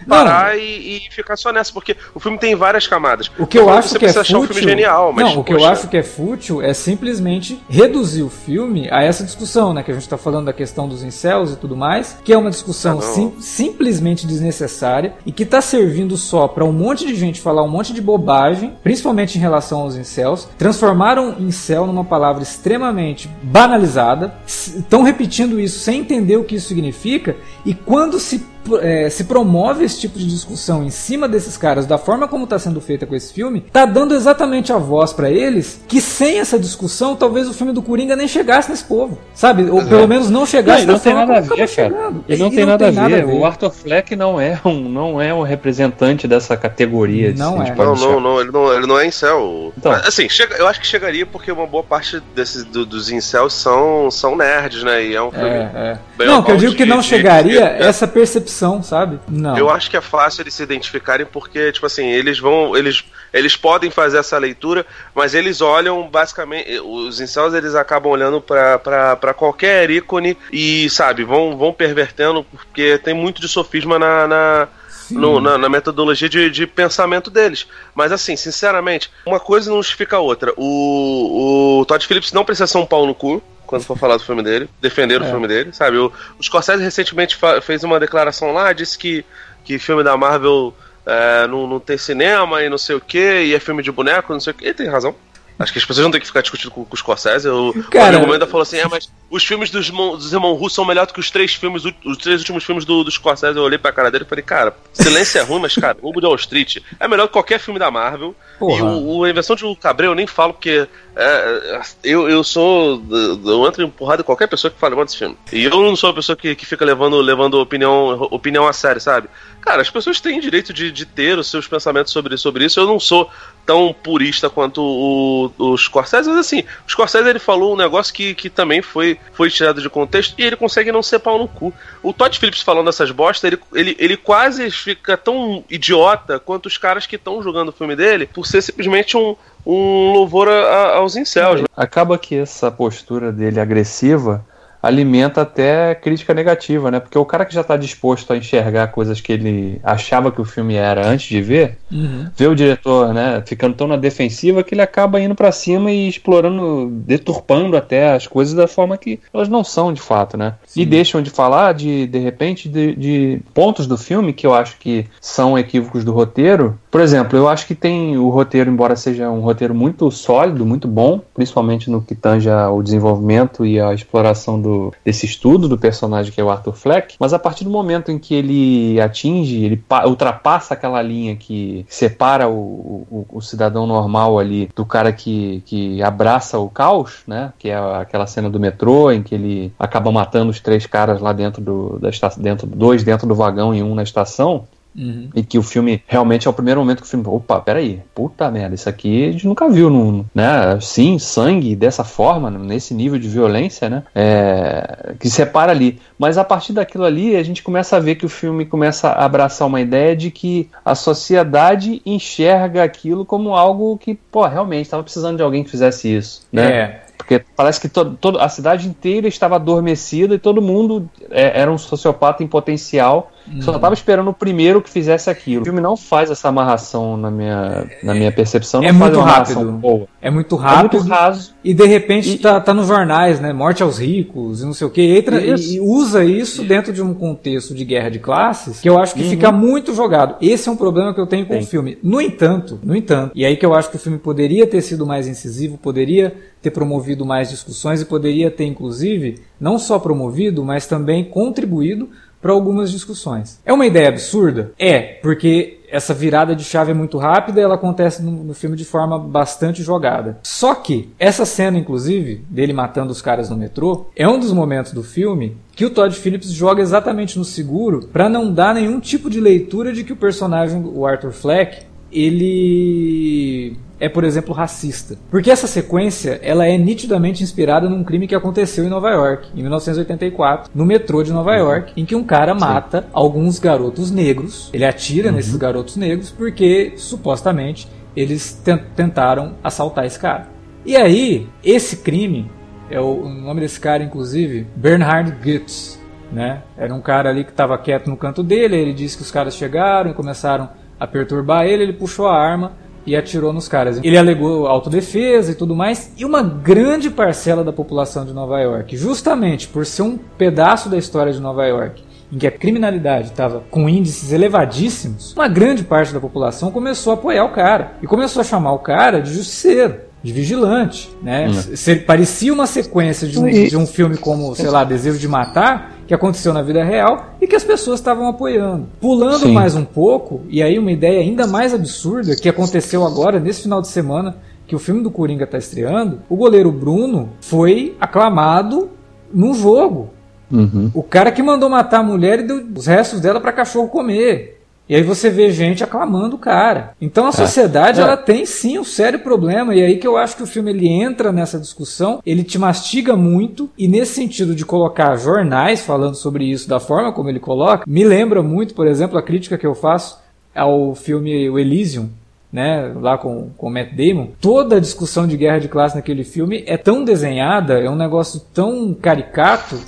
parar e, e, ficar só nessa, porque o filme tem várias camadas. O que eu acho que é fútil... um filme genial, mas... Não, o que poxa... eu acho que é fútil é simplesmente reduzir o filme a essa discussão, né, que a gente tá falando da questão dos incels e tudo mais, que é uma discussão ah, sim, simplesmente desnecessária e que tá servindo só para um monte de gente falar um monte de bobagem, principalmente em relação aos incels, transformaram incel numa palavra extremamente banalizada, estão repetindo isso sem entender o que isso significa, e quando se é, se promove esse tipo de discussão em cima desses caras, da forma como está sendo feita com esse filme, tá dando exatamente a voz para eles que sem essa discussão, talvez o filme do Coringa nem chegasse nesse povo, sabe? Ou pelo é. menos não chegasse não, não tem nada a ver, cara. Ele não, tem, não nada tem, nada, a ver. O Arthur Fleck não é um, não é um representante dessa categoria. Não assim, é. Não, não, não, ele não, ele não é incel. Então. Assim, chega, eu acho que chegaria porque uma boa parte desses do, dos incels são, são nerds, né? E é um filme. É, é. Não, que eu digo que não chegaria essa percepção, sabe? Não. Eu acho que é fácil eles se identificarem porque, tipo assim, eles vão. Eles, eles podem fazer essa leitura, mas eles olham basicamente. Os incels eles acabam olhando para qualquer ícone e, sabe, vão, vão pervertendo porque tem muito de sofisma na, na no, na, na, metodologia de, de, pensamento deles. Mas assim, sinceramente, uma coisa não justifica a outra. O, o Todd Phillips não precisa ser um pau no cu quando for falar do filme dele, defender é. o filme dele, sabe? O, o Scorsese recentemente fez uma declaração lá, disse que, que filme da Marvel é, não, não tem cinema e não sei o que, e é filme de boneco, não sei o que. Ele tem razão. Acho que as pessoas não têm que ficar discutindo com, com o Scorsese. O, Cara, o amigo ainda falou assim: é, mas os filmes dos, dos irmãos Russo são melhores do que os três filmes, os três últimos filmes do, do Scorsese. Eu olhei pra cara dele e falei, cara, silêncio é ruim, mas, cara, o de Wall Street é melhor que qualquer filme da Marvel. Porra. E o, o, a invenção de Cabrera eu nem falo, porque é, é eu, eu sou. Eu entro em porrada de qualquer pessoa que fale mal desse filme. E eu não sou a pessoa que, que fica levando, levando opinião, opinião a sério, sabe? Cara, as pessoas têm direito de, de ter os seus pensamentos sobre, sobre isso. Eu não sou tão purista quanto o, o Scorsese, mas assim, o Scorsese ele falou um negócio que, que também foi, foi tirado de contexto e ele consegue não ser pau no cu. O Todd Phillips falando essas bostas, ele, ele, ele quase fica tão idiota quanto os caras que estão jogando o filme dele por ser simplesmente um, um louvor a, a, aos incels. Né? Acaba que essa postura dele agressiva alimenta até crítica negativa, né? Porque o cara que já está disposto a enxergar coisas que ele achava que o filme era antes de ver, uhum. vê o diretor, né, ficando tão na defensiva que ele acaba indo para cima e explorando, deturpando até as coisas da forma que elas não são de fato, né? Sim. E deixam de falar de de repente de, de pontos do filme que eu acho que são equívocos do roteiro. Por exemplo, eu acho que tem o roteiro, embora seja um roteiro muito sólido, muito bom, principalmente no que tange o desenvolvimento e a exploração do, desse estudo do personagem que é o Arthur Fleck, mas a partir do momento em que ele atinge, ele ultrapassa aquela linha que separa o, o, o cidadão normal ali do cara que, que abraça o caos, né? Que é aquela cena do metrô em que ele acaba matando os três caras lá dentro do, da estação, dentro, dois dentro do vagão e um na estação. Uhum. E que o filme realmente é o primeiro momento que o filme. Opa, peraí, puta merda, isso aqui a gente nunca viu, no, né? Sim, sangue dessa forma, nesse nível de violência, né? É, que separa ali. Mas a partir daquilo ali, a gente começa a ver que o filme começa a abraçar uma ideia de que a sociedade enxerga aquilo como algo que, pô, realmente estava precisando de alguém que fizesse isso, né? É. Porque parece que todo, todo, a cidade inteira estava adormecida e todo mundo é, era um sociopata em potencial. Hum. Só estava esperando o primeiro que fizesse aquilo. O filme não faz essa amarração na minha, na minha percepção. é muito rápido. É muito rápido. É muito raso. E de repente e, tá, tá nos jornais, né? Morte aos ricos e não sei o que. Entra e, e, usa isso dentro de um contexto de guerra de classes que eu acho que uhum. fica muito jogado. Esse é um problema que eu tenho com Sim. o filme. No entanto, no entanto, e aí que eu acho que o filme poderia ter sido mais incisivo, poderia ter promovido mais discussões e poderia ter, inclusive, não só promovido, mas também contribuído para algumas discussões. É uma ideia absurda? É, porque essa virada de chave é muito rápida e ela acontece no, no, filme de forma bastante jogada. Só que essa cena, inclusive, dele matando os caras no metrô, é um dos momentos do filme que o Todd Phillips joga exatamente no seguro para não dar nenhum tipo de leitura de que o personagem, o Arthur Fleck, ele é, por exemplo, racista. Porque essa sequência, ela é nitidamente inspirada num crime que aconteceu em Nova York, em 1984, no metrô de Nova uhum. York, em que um cara mata Sim. alguns garotos negros. Ele atira uhum. nesses garotos negros porque, supostamente, eles tentaram assaltar esse cara. E aí, esse crime, é o, o nome desse cara, inclusive, Bernhard Goetz, né? Era um cara ali que estava quieto no canto dele, ele disse que os caras chegaram e começaram a perturbar ele, ele puxou a arma e atirou nos caras. Ele alegou autodefesa e tudo mais, e uma grande parcela da população de Nova York, justamente por ser um pedaço da história de Nova York, em que a criminalidade estava com índices elevadíssimos, uma grande parte da população começou a apoiar o cara e começou a chamar o cara de justiceiro de vigilante, né? Hum. Se, parecia uma sequência de um, de um filme como, sei lá, Desejo de Matar, que aconteceu na vida real e que as pessoas estavam apoiando. Pulando Sim. mais um pouco, e aí uma ideia ainda mais absurda que aconteceu agora, nesse final de semana, que o filme do Coringa está estreando, o goleiro Bruno foi aclamado num jogo. Uhum. O cara que mandou matar a mulher e deu os restos dela para cachorro comer. E aí você vê gente aclamando o cara. Então a é. sociedade, é. ela tem sim um sério problema. E aí que eu acho que o filme ele entra nessa discussão, ele te mastiga muito. E nesse sentido de colocar jornais falando sobre isso da forma como ele coloca, me lembra muito, por exemplo, a crítica que eu faço ao filme O Elysium, né, lá com, com o Matt Damon, toda a discussão de guerra de classe naquele filme é tão desenhada, é um negócio tão caricato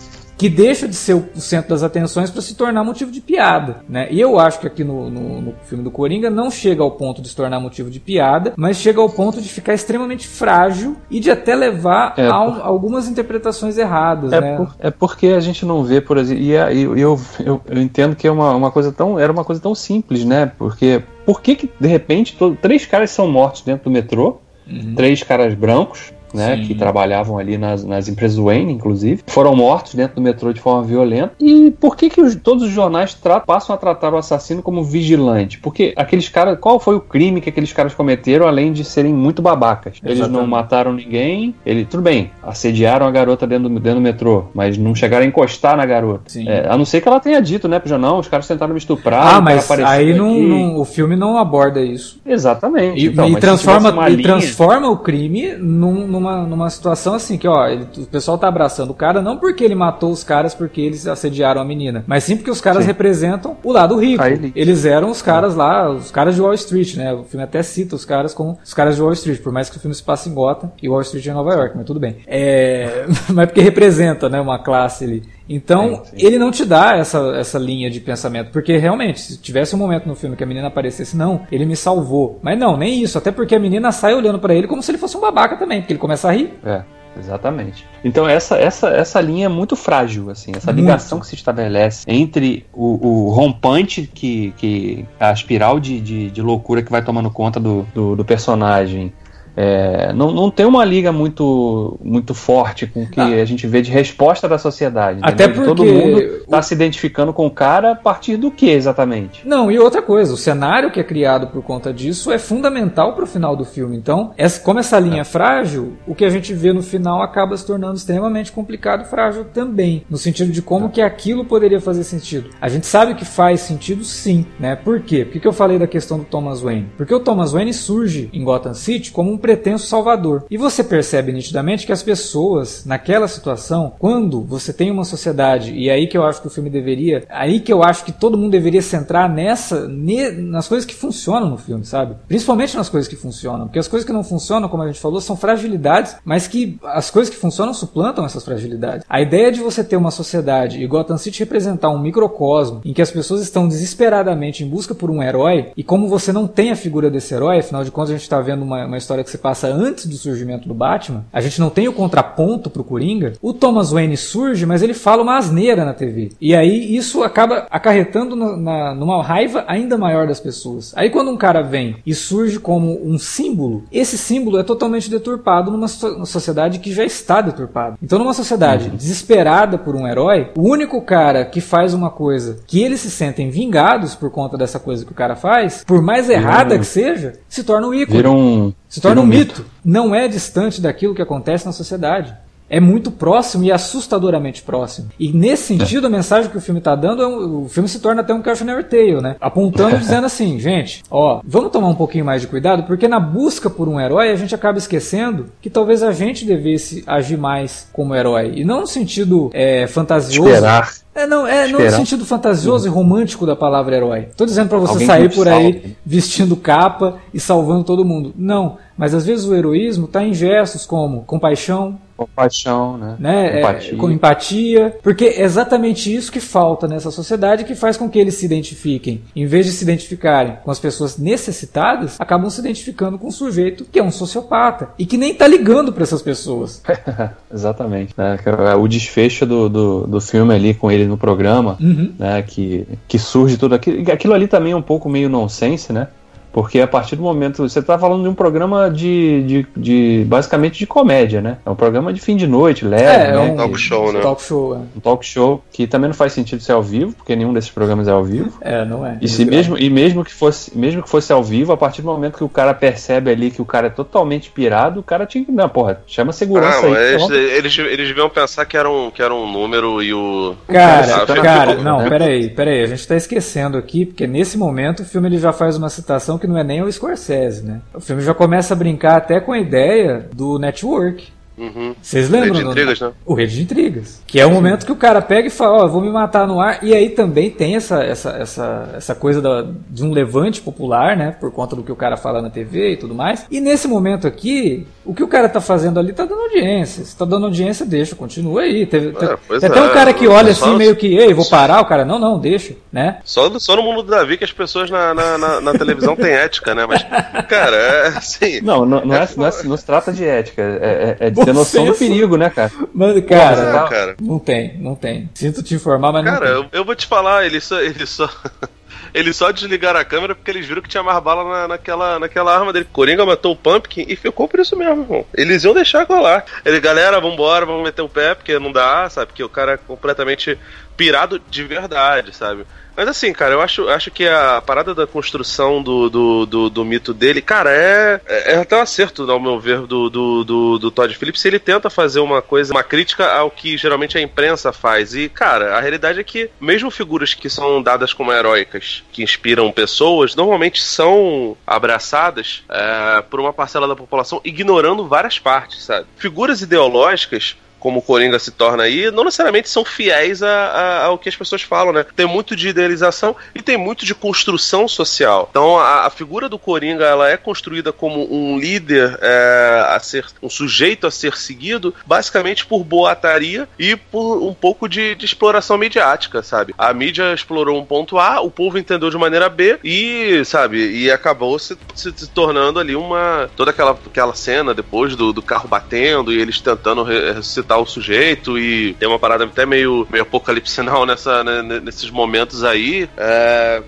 que deixa de ser o centro das atenções para se tornar motivo de piada, né? E eu acho que aqui no, no, no, filme do Coringa não chega ao ponto de se tornar motivo de piada, mas chega ao ponto de ficar extremamente frágil e de até levar é, a por... algumas interpretações erradas, é né? Por, é porque a gente não vê, por exemplo, e, e eu, eu, eu, eu, entendo que é uma, uma coisa tão, era uma coisa tão simples, né? Porque por que, que de repente todo, três caras são mortos dentro do metrô? Uhum. Três caras brancos, né, que trabalhavam ali nas, nas empresas Wayne, inclusive, foram mortos dentro do metrô de forma violenta. E por que, que os, todos os jornais passam a tratar o assassino como vigilante? Porque aqueles caras, qual foi o crime que aqueles caras cometeram, além de serem muito babacas? Eles Exatamente. não mataram ninguém, ele, tudo bem, assediaram a garota dentro do, dentro do metrô, mas não chegaram a encostar na garota. É, a não ser que ela tenha dito, né, pro não, os caras tentaram me estuprar. Ah, mas aí não, não, o filme não aborda isso. Exatamente. E, então, e transforma, e linha... transforma o crime num, num numa, numa situação assim, que ó, ele, o pessoal tá abraçando o cara não porque ele matou os caras porque eles assediaram a menina, mas sim porque os caras sim. representam o lado rico. Eles eram os caras lá, os caras de Wall Street, né? O filme até cita os caras como os caras de Wall Street, por mais que o filme se passe em Gotham e Wall Street é Nova York, mas tudo bem. É, mas porque representa, né, uma classe ali. Então, sim, sim. ele não te dá essa, essa linha de pensamento. Porque realmente, se tivesse um momento no filme que a menina aparecesse, não, ele me salvou. Mas não, nem isso. Até porque a menina sai olhando para ele como se ele fosse um babaca também, porque ele começa a rir. É. Exatamente. Então essa, essa, essa linha é muito frágil, assim, essa ligação muito. que se estabelece entre o, o rompante que, que a espiral de, de, de, loucura que vai tomando conta do, do, do personagem é, não, não tem uma liga muito, muito forte com o que ah. a gente vê de resposta da sociedade. Até porque todo mundo está o... se identificando com o cara a partir do que exatamente? Não, e outra coisa, o cenário que é criado por conta disso é fundamental para o final do filme. Então, essa, como essa linha é. é frágil, o que a gente vê no final acaba se tornando extremamente complicado e frágil também, no sentido de como é. que aquilo poderia fazer sentido. A gente sabe que faz sentido sim, né? Por quê? Por que, que eu falei da questão do Thomas Wayne? Porque o Thomas Wayne surge em Gotham City como um pretenso salvador. E você percebe nitidamente que as pessoas, naquela situação, quando você tem uma sociedade, e é aí que eu acho que o filme deveria, aí que eu acho que todo mundo deveria centrar nessa, ne, nas coisas que funcionam no filme, sabe? Principalmente nas coisas que funcionam, porque as coisas que não funcionam, como a gente falou, são fragilidades, mas que as coisas que funcionam suplantam essas fragilidades. A ideia de você ter uma sociedade e Gotham City representar um microcosmo em que as pessoas estão desesperadamente em busca por um herói, e como você não tem a figura desse herói, afinal de contas a gente está vendo uma, uma história que que se passa antes do surgimento do Batman, a gente não tem o contraponto pro Coringa. O Thomas Wayne surge, mas ele fala uma asneira na TV. E aí isso acaba acarretando na, na, numa raiva ainda maior das pessoas. Aí quando um cara vem e surge como um símbolo, esse símbolo é totalmente deturpado numa so sociedade que já está deturpada. Então numa sociedade uhum. desesperada por um herói, o único cara que faz uma coisa que eles se sentem vingados por conta dessa coisa que o cara faz, por mais errada uhum. que seja, se torna o ícone. Vira um, se torna um mito. Não é distante daquilo que acontece na sociedade. É muito próximo e assustadoramente próximo. E nesse sentido, a mensagem que o filme está dando, é um, o filme se torna até um cautionary tale, né? Apontando, dizendo assim, gente, ó, vamos tomar um pouquinho mais de cuidado, porque na busca por um herói, a gente acaba esquecendo que talvez a gente devesse agir mais como herói. E não no sentido é, fantasioso. Esperar é, não, é não no sentido fantasioso e romântico da palavra herói. Tô dizendo para você Alguém sair por aí salve. vestindo capa e salvando todo mundo. Não, mas às vezes o heroísmo está em gestos como compaixão, compaixão, né? né? Empatia. É, com empatia, porque é exatamente isso que falta nessa sociedade que faz com que eles se identifiquem. Em vez de se identificarem com as pessoas necessitadas, acabam se identificando com um sujeito que é um sociopata e que nem tá ligando para essas pessoas. exatamente. Né? É o desfecho do, do, do, filme ali com ele no programa, uhum. né? Que, que surge tudo aquilo. Aquilo ali também é um pouco meio nonsense, né? Porque a partir do momento. Você está falando de um programa de, de, de, basicamente de comédia, né? É um programa de fim de noite, leve. É, é né? um talk show, né? Talk show, é. Um talk show que também não faz sentido ser ao vivo, porque nenhum desses programas é ao vivo. É, não é. E, se mesmo, e mesmo, que fosse, mesmo que fosse ao vivo, a partir do momento que o cara percebe ali que o cara é totalmente pirado, o cara tinha que. Não, porra, chama segurança ah, aí. Eles, eles, eles deviam pensar que era um, que era um número e o. Cara, cara, cara não, peraí, peraí. A gente tá esquecendo aqui, porque nesse momento o filme ele já faz uma citação que não é nem o Scorsese, né? O filme já começa a brincar até com a ideia do network. Uhum. Vocês lembram? Rede de intrigas, né? O Rede de Intrigas. Que é o momento que o cara pega e fala, ó, oh, vou me matar no ar. E aí também tem essa, essa, essa, essa coisa da, de um levante popular, né? Por conta do que o cara fala na TV e tudo mais. E nesse momento aqui, o que o cara tá fazendo ali tá dando audiência. Se tá dando audiência, deixa, continua aí. Teve, é, tem até um é, cara que olha assim, meio que, ei, vou parar, o cara, não, não, deixa, né? Só, só no mundo do Davi que as pessoas na, na, na, na televisão têm ética, né? Mas, cara, é assim. Não, não, não, é, não, é, não se trata de ética, é, é, é de ter noção do perigo, né, cara? Mano, cara, cara, não tem, não tem. Sinto te informar, mas cara, não Cara, eu, eu vou te falar, ele só. Ele só... Eles só desligaram a câmera porque eles viram que tinha mais bala na, naquela, naquela arma dele. Coringa matou o Pumpkin e ficou por isso mesmo, irmão. Eles iam deixar colar. Ele, galera, vambora, vamos meter o pé, porque não dá, sabe? Porque o cara é completamente pirado de verdade, sabe? Mas assim, cara, eu acho, acho que a parada da construção do, do, do, do mito dele, cara, é, é, é até um acerto, ao meu ver, do, do, do, do Todd Phillips. Ele tenta fazer uma coisa, uma crítica ao que geralmente a imprensa faz. E, cara, a realidade é que, mesmo figuras que são dadas como heróicas, que inspiram pessoas, normalmente são abraçadas é, por uma parcela da população, ignorando várias partes, sabe? Figuras ideológicas como o Coringa se torna aí, não necessariamente são fiéis a, a, ao que as pessoas falam, né? Tem muito de idealização e tem muito de construção social. Então a, a figura do Coringa ela é construída como um líder é, a ser um sujeito a ser seguido, basicamente por boataria e por um pouco de, de exploração midiática, sabe? A mídia explorou um ponto A, o povo entendeu de maneira B e, sabe, e acabou se, se, se tornando ali uma toda aquela, aquela cena depois do, do carro batendo e eles tentando ressuscitar o sujeito e tem uma parada até meio, meio apocalipsinal nessa, né, nesses momentos aí. É,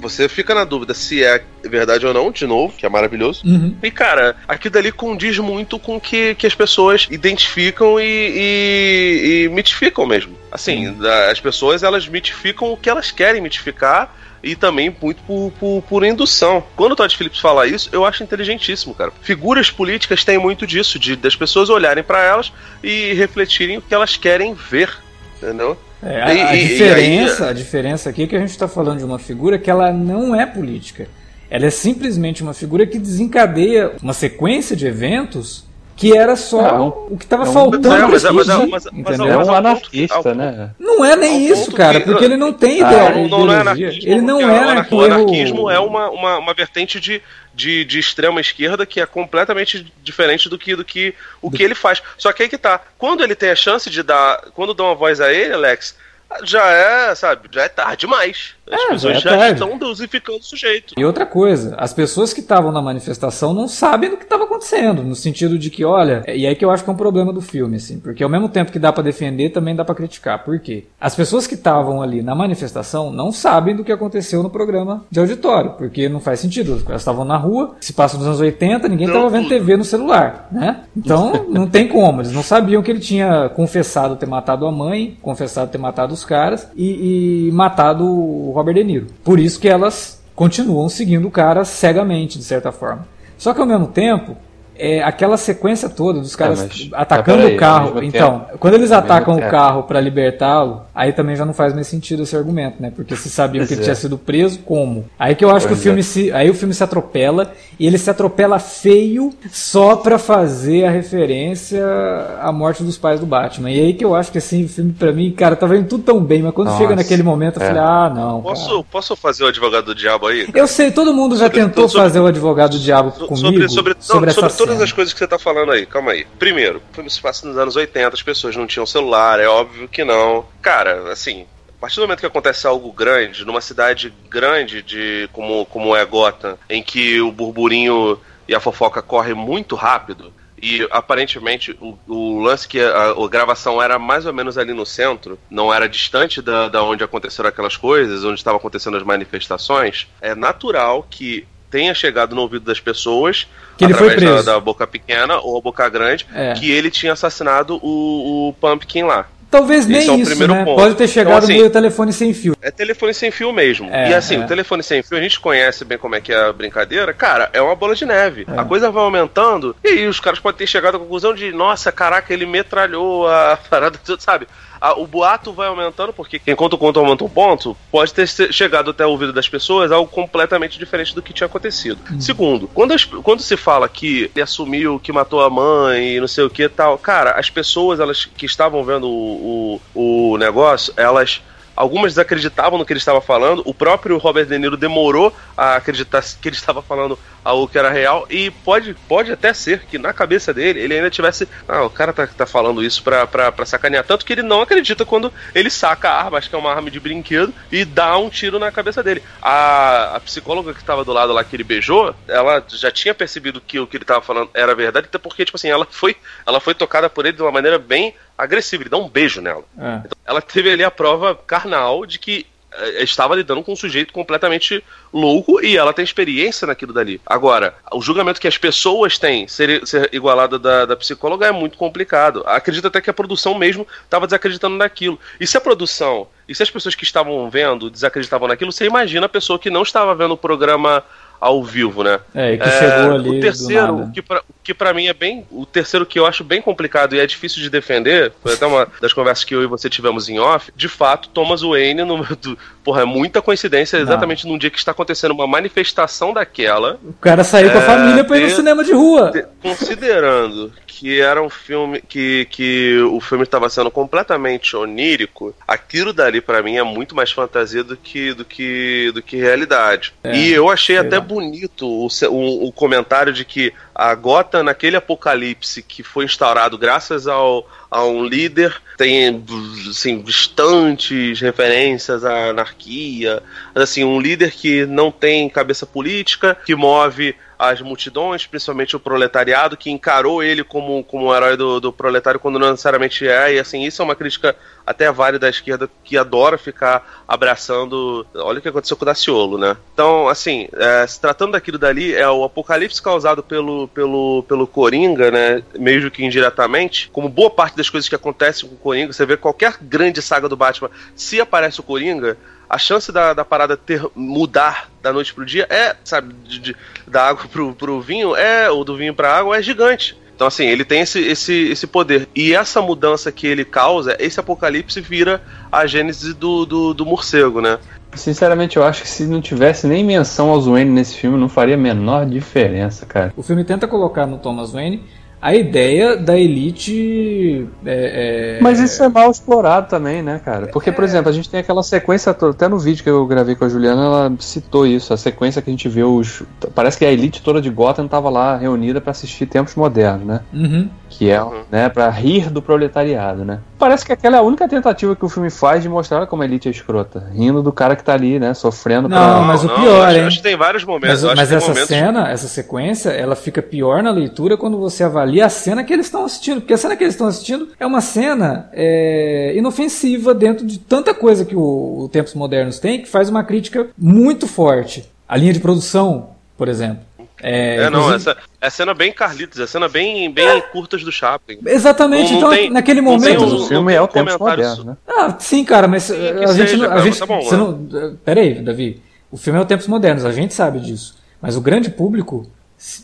você fica na dúvida se é verdade ou não, de novo, que é maravilhoso. Uhum. E, cara, aquilo dali condiz muito com o que, que as pessoas identificam e, e, e mitificam mesmo. Assim, uhum. as pessoas elas mitificam o que elas querem mitificar e também muito por, por, por, indução. Quando o Todd Phillips fala isso, eu acho inteligentíssimo, cara. Figuras políticas têm muito disso, de das pessoas olharem para elas e refletirem o que elas querem ver, entendeu? É, a, e, a diferença, aí... a diferença aqui é que a gente está falando de uma figura que ela não é política. Ela é simplesmente uma figura que desencadeia uma sequência de eventos que era só não, o que estava é um, faltando. Não, mas, mas, mas, mas, é um anarquista, né? Não é nem isso, cara, que, porque ele não tem ah, ideia. Não, não, é anarquismo. Ele não é anarquismo. O anarquismo é uma, uma, uma vertente de, de, de extrema esquerda que é completamente diferente do que, do que o que ele faz. Só que aí que tá. Quando ele tem a chance de dar. Quando dão uma voz a ele, Alex, já é, sabe, já é tarde demais. As é, pessoas já, é já estão dosificando o sujeito. E outra coisa, as pessoas que estavam na manifestação não sabem do que estava acontecendo, no sentido de que, olha, e aí que eu acho que é um problema do filme, assim, porque ao mesmo tempo que dá para defender, também dá para criticar. Por quê? As pessoas que estavam ali na manifestação não sabem do que aconteceu no programa de auditório, porque não faz sentido. Elas estavam na rua, se passa nos anos 80, ninguém estava vendo TV no celular, né? Então, não tem como. Eles não sabiam que ele tinha confessado ter matado a mãe, confessado ter matado os caras e, e matado o Robert De Niro. Por isso que elas continuam seguindo o cara cegamente, de certa forma. Só que ao mesmo tempo, é, aquela sequência toda dos caras é, mas, atacando mas o carro. Então, tempo, quando eles atacam o carro para libertá-lo, aí também já não faz mais sentido esse argumento, né? Porque se sabiam que ele tinha é. sido preso, como? Aí que eu acho pois que o filme é. se, aí o filme se atropela e ele se atropela feio só para fazer a referência à morte dos pais do Batman. E aí que eu acho que assim, o filme para mim, cara, tá vendo tudo tão bem, mas quando Nossa, chega naquele momento eu falei: é. "Ah, não". Posso, posso fazer o advogado do diabo aí? Cara? Eu sei, todo mundo já sobre, tentou sobre, fazer o advogado do diabo comigo sobre, sobre, sobre, não, essa todas as coisas que você tá falando aí, calma aí. Primeiro, filme se passa nos anos 80, as pessoas não tinham celular, é óbvio que não. Cara, assim, a partir do momento que acontece algo grande, numa cidade grande de como, como é Gotham, em que o burburinho e a fofoca correm muito rápido, e aparentemente o, o lance que a, a, gravação era mais ou menos ali no centro, não era distante da, da onde aconteceram aquelas coisas, onde estavam acontecendo as manifestações, é natural que tenha chegado no ouvido das pessoas que ele foi preso. Da, da boca pequena ou a boca grande, é. que ele tinha assassinado o, o Pumpkin lá. Talvez nem Esse é isso, né? Ponto. Pode ter chegado então, assim, meio telefone sem fio. É telefone sem fio mesmo. É, e assim, é. o telefone sem fio, a gente conhece bem como é que é a brincadeira. Cara, é uma bola de neve. É. A coisa vai aumentando e aí os caras podem ter chegado à conclusão de, nossa, caraca, ele metralhou a parada, sabe? A, o boato vai aumentando, porque enquanto o conto aumenta um ponto, pode ter chegado até o ouvido das pessoas algo completamente diferente do que tinha acontecido. Hum. Segundo, quando, as, quando se fala que ele assumiu que matou a mãe e não sei o que tal, cara, as pessoas elas que estavam vendo o, o, o negócio, elas Algumas desacreditavam no que ele estava falando. O próprio Robert De Niro demorou a acreditar que ele estava falando algo que era real. E pode, pode até ser que na cabeça dele ele ainda tivesse. Ah, o cara tá, tá falando isso pra, pra, pra sacanear. Tanto que ele não acredita quando ele saca a arma, acho que é uma arma de brinquedo, e dá um tiro na cabeça dele. A, a psicóloga que estava do lado lá que ele beijou, ela já tinha percebido que o que ele estava falando era verdade, até porque, tipo assim, ela foi, ela foi tocada por ele de uma maneira bem agressiva, ele dá um beijo nela. É. Então, ela teve ali a prova carnal de que estava lidando com um sujeito completamente louco e ela tem experiência naquilo dali. Agora, o julgamento que as pessoas têm ser, ser da, da psicóloga é muito complicado. Acredito até que a produção mesmo estava desacreditando naquilo. E se a produção, e se as pessoas que estavam vendo desacreditavam naquilo, você imagina a pessoa que não estava vendo o programa ao vivo, né? É, e que chegou é, ali. O terceiro, o que, pra, que para mim é bem. O terceiro que eu acho bem complicado e é difícil de defender, foi até uma das conversas que eu e você tivemos em off, de fato, Thomas Wayne, no, do, porra, é muita coincidência, exatamente Não. num dia que está acontecendo uma manifestação daquela. O cara saiu é, com a é, família pra ir no cinema de rua. considerando que era um filme que, que o filme estava sendo completamente onírico, aquilo dali para mim é muito mais fantasia do que do que do que realidade. É, e eu achei até lá. Bonito o, o, o, comentário de que a Gotham naquele apocalipse que foi instaurado graças ao a um líder, tem assim, distantes referências à anarquia, assim, um líder que não tem cabeça política, que move as multidões, principalmente o proletariado, que encarou ele como, como um herói do, do proletário quando não necessariamente é, e assim, isso é uma crítica até válida da esquerda que adora ficar abraçando. Olha o que aconteceu com o Daciolo, né? Então, assim, é, se tratando daquilo dali, é o apocalipse causado pelo, pelo, pelo Coringa, né? Mesmo que indiretamente, como boa parte das coisas que acontecem com o Coringa, você vê qualquer grande saga do Batman, se aparece o Coringa, a chance da, da parada ter mudar da noite pro dia é, sabe, de, de, da água pro, pro vinho, é, ou do vinho pra água, é gigante. Então, assim, ele tem esse, esse, esse poder. E essa mudança que ele causa, esse apocalipse vira a gênese do, do, do morcego, né? Sinceramente, eu acho que se não tivesse nem menção aos Wayne nesse filme, não faria a menor diferença, cara. O filme tenta colocar no Thomas Wayne a ideia da elite. É, é... Mas isso é mal explorado também, né, cara? Porque, por é. exemplo, a gente tem aquela sequência, até no vídeo que eu gravei com a Juliana, ela citou isso, a sequência que a gente vê os. Parece que a elite toda de Gotham tava lá reunida para assistir Tempos Modernos, né? Uhum. Que é, uhum. né, pra rir do proletariado, né? Parece que aquela é a única tentativa que o filme faz de mostrar como a elite é escrota. Rindo do cara que tá ali, né? Sofrendo Não, pra... mas o pior, não, hein? Acho que tem vários momentos. Mas, mas essa momentos... cena, essa sequência, ela fica pior na leitura quando você avalia ali a cena que eles estão assistindo. Porque a cena que eles estão assistindo é uma cena é, inofensiva dentro de tanta coisa que o, o Tempos Modernos tem, que faz uma crítica muito forte. A linha de produção, por exemplo. É, é não, essa é cena bem Carlitos, é cena bem, bem é. curtas do Chaplin. Exatamente, não, não então tem, naquele momento. o filme é o tempo moderno, né? Ah, sim, cara, mas sim, a, gente, seja, a gente. Tá bom, você né? não, peraí, Davi. O filme é o Tempos Modernos, a gente sabe disso. Mas o grande público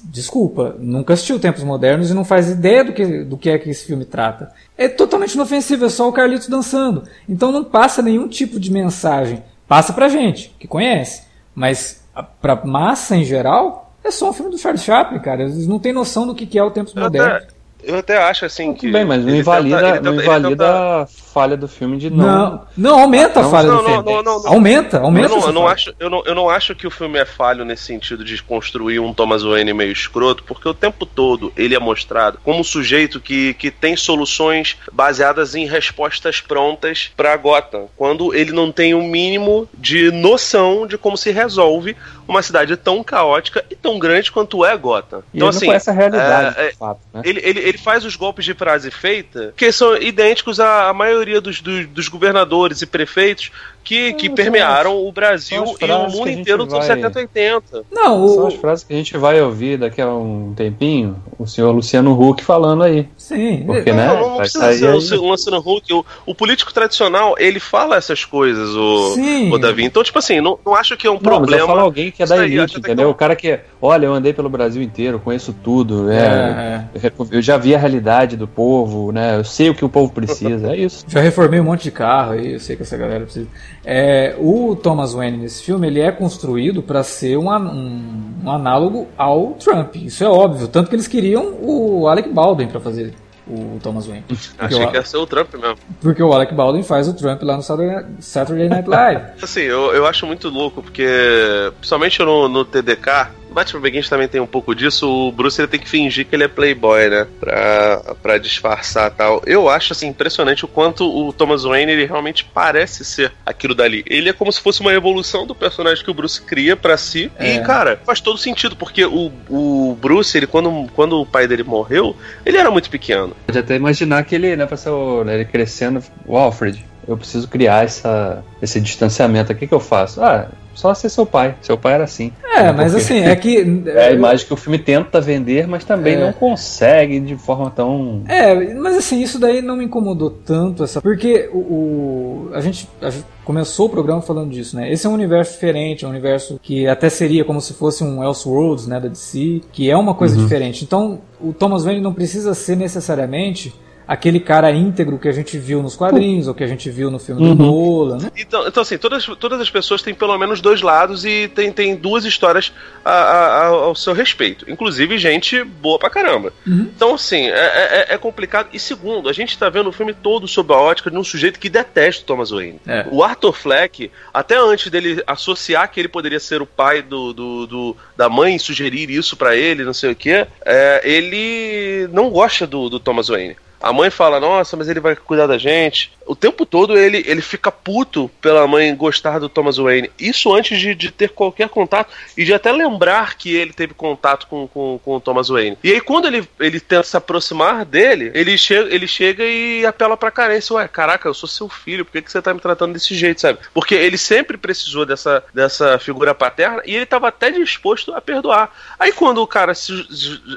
Desculpa, nunca assistiu Tempos Modernos e não faz ideia do que, do que é que esse filme trata. É totalmente inofensivo, é só o Carlitos dançando. Então não passa nenhum tipo de mensagem. Passa pra gente, que conhece. Mas pra massa em geral, é só um filme do Charles Chaplin, cara. Eles não têm noção do que é o Tempos Modernos. Eu até acho assim que. Bem, mas não invalida, tenta, tenta, não invalida a falha do filme de não. Não, não aumenta a falha não, do filme. Não, não, aumenta, aumenta. Eu, não, acho, eu, não, eu não acho que o filme é falho nesse sentido de construir um Thomas Wayne meio escroto, porque o tempo todo ele é mostrado como um sujeito que, que tem soluções baseadas em respostas prontas para Gotham, quando ele não tem o um mínimo de noção de como se resolve uma cidade tão caótica e tão grande quanto é Gotham. E então, assim, essa realidade, é, é, fato, né? ele, ele ele faz os golpes de frase feita que são idênticos à, maioria dos, dos, dos governadores e prefeitos que, que permearam o Brasil e o mundo inteiro dos anos 70 e 80. Não, o... São as frases que a gente vai ouvir daqui a um tempinho, o senhor Luciano Huck falando aí. Sim. Porque, né, não, não precisa ser aí... o Luciano Huck. O, o, político tradicional, ele fala essas coisas, o, Sim. o Davi. Então, tipo assim, não, não acho que é um não, problema. Mas eu falo alguém que é da elite, entendeu? Que... O cara que, olha, eu andei pelo Brasil inteiro, conheço tudo, é, é. eu já vi a realidade do povo, né? Eu sei o que o povo precisa, é isso. Já reformei um monte de carro aí, eu sei que essa galera precisa. É, o Thomas Wayne nesse filme ele é construído para ser um, um, um, análogo ao Trump. Isso é óbvio. Tanto que eles queriam o Alec Baldwin para fazer o Thomas Wayne. Achei o, que ia ser o Trump mesmo. Porque o Alec Baldwin faz o Trump lá no Saturday Night Live. assim, eu, eu acho muito louco, porque, principalmente no, no TDK, Batman Begins também tem um pouco disso. O Bruce ele tem que fingir que ele é playboy, né? Pra, pra disfarçar tal. Eu acho assim impressionante o quanto o Thomas Wayne ele realmente parece ser aquilo dali. Ele é como se fosse uma evolução do personagem que o Bruce cria para si. É. E, cara, faz todo sentido, porque o, o Bruce, ele, quando, quando o pai dele morreu, ele era muito pequeno. Pode até imaginar que ele, né, passou, né, ele crescendo, o Alfred, eu preciso criar essa, esse distanciamento. O que, que eu faço? Ah, só ser seu pai. Seu pai era assim. É, mas assim, é que. É a imagem que o filme tenta vender, mas também é. não consegue de forma tão. É, mas assim, isso daí não me incomodou tanto, essa. Porque o, o a, gente, a gente começou o programa falando disso, né? Esse é um universo diferente, é um universo que até seria como se fosse um Elseworlds, né, da DC, que é uma coisa uhum. diferente. Então, o Thomas Wayne não precisa ser necessariamente aquele cara íntegro que a gente viu nos quadrinhos, ou que a gente viu no filme uhum. do Nolan, né? Então, então assim, todas, todas as pessoas têm pelo menos dois lados e tem, tem duas histórias a, a, ao seu respeito. Inclusive, gente boa pra caramba. Uhum. Então, assim, é, é, é, complicado. E segundo, a gente tá vendo o filme todo sob a ótica de um sujeito que detesta o Thomas Wayne. É. O Arthur Fleck, até antes dele associar que ele poderia ser o pai do, do, do da mãe sugerir isso para ele, não sei o que, é, ele não gosta do, do Thomas Wayne. A mãe fala, nossa, mas ele vai cuidar da gente. O tempo todo ele, ele fica puto pela mãe gostar do Thomas Wayne. Isso antes de, de ter qualquer contato e de até lembrar que ele teve contato com, com, com o Thomas Wayne. E aí, quando ele, ele tenta se aproximar dele, ele chega, ele chega e apela pra carência. Ué, caraca, eu sou seu filho, por que, que você tá me tratando desse jeito, sabe? Porque ele sempre precisou dessa, dessa figura paterna e ele tava até disposto a perdoar. Aí, quando o cara se,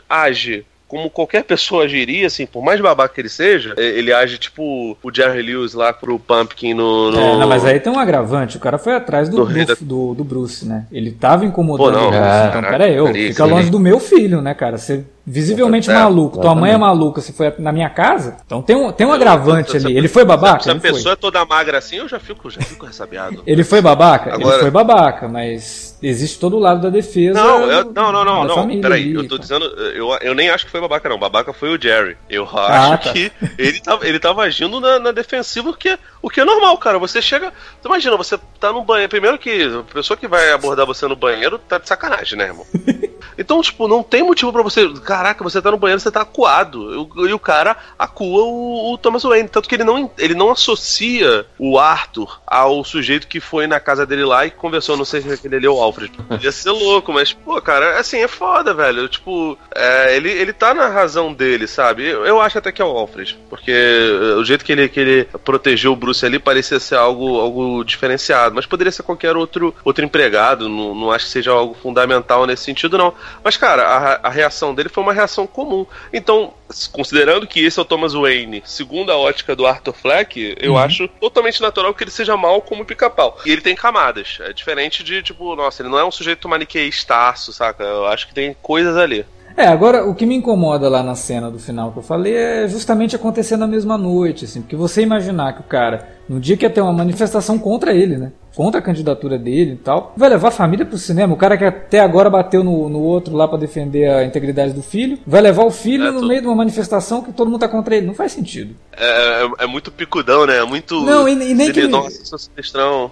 age como qualquer pessoa agiria, assim, por mais babaca que ele seja, ele age tipo o Jerry Lewis lá pro Pumpkin no. no... É, não, mas aí tem um agravante, o cara foi atrás do, do, do, do Bruce, né? Ele tava incomodando Pô, não, o Bruce, então pera eu, fica longe do meu filho, né, cara? Você visivelmente é, maluco, tua mãe é maluca, se foi na minha casa, então tem um, tem um agravante ali. Ele foi babaca? Se a pessoa foi. é toda magra assim, eu já fico, já fico ressabiado. ele foi babaca? Agora... Ele foi babaca, mas existe todo o lado da defesa. Não, eu, não, não, não, não. Peraí, eu tô dizendo, eu, eu nem acho que foi babaca, não. Babaca foi o Jerry. Eu ah, acho ah, tá. que ele tava, ele tava agindo na, na defensiva, o que, é, o que é normal, cara. Você chega. Imagina, você tá no banheiro. Primeiro que a pessoa que vai abordar você no banheiro tá de sacanagem, né, irmão? Então, tipo, não tem motivo para você. Caraca, você tá no banheiro, você tá acuado. E o cara acua o, o, Thomas Wayne. Tanto que ele não, ele não associa o Arthur ao sujeito que foi na casa dele lá e conversou. Não sei se aquele ali é o Alfred. Ia ser louco, mas, pô, cara, assim, é foda, velho. Tipo, é, ele, ele tá na razão dele, sabe? Eu, eu acho até que é o Alfred. Porque eh, o jeito que ele, que ele protegeu o Bruce ali parecia ser algo, algo diferenciado. Mas poderia ser qualquer outro, outro empregado. Não, não acho que seja algo fundamental nesse sentido, não. Mas, cara, a, a, reação dele foi uma reação comum. Então, considerando que esse é o Thomas Wayne, segundo a ótica do Arthur Fleck, eu uhum. acho totalmente natural que ele seja mal como pica-pau. E ele tem camadas. É diferente de, tipo, nossa, ele não é um sujeito maniqueistaço, saca? Eu acho que tem coisas ali. É, agora o que me incomoda lá na cena do final que eu falei é justamente acontecer na mesma noite, assim, porque você imaginar que o cara, no dia que ia ter uma manifestação contra ele, né? Contra a candidatura dele e tal. Vai levar a família pro cinema. O cara que até agora bateu no, no outro lá para defender a integridade do filho, vai levar o filho é, no meio de uma manifestação que todo mundo tá contra ele. Não faz sentido. É, é, é muito picudão, né? É muito. Não, e, e nem que. Nossa,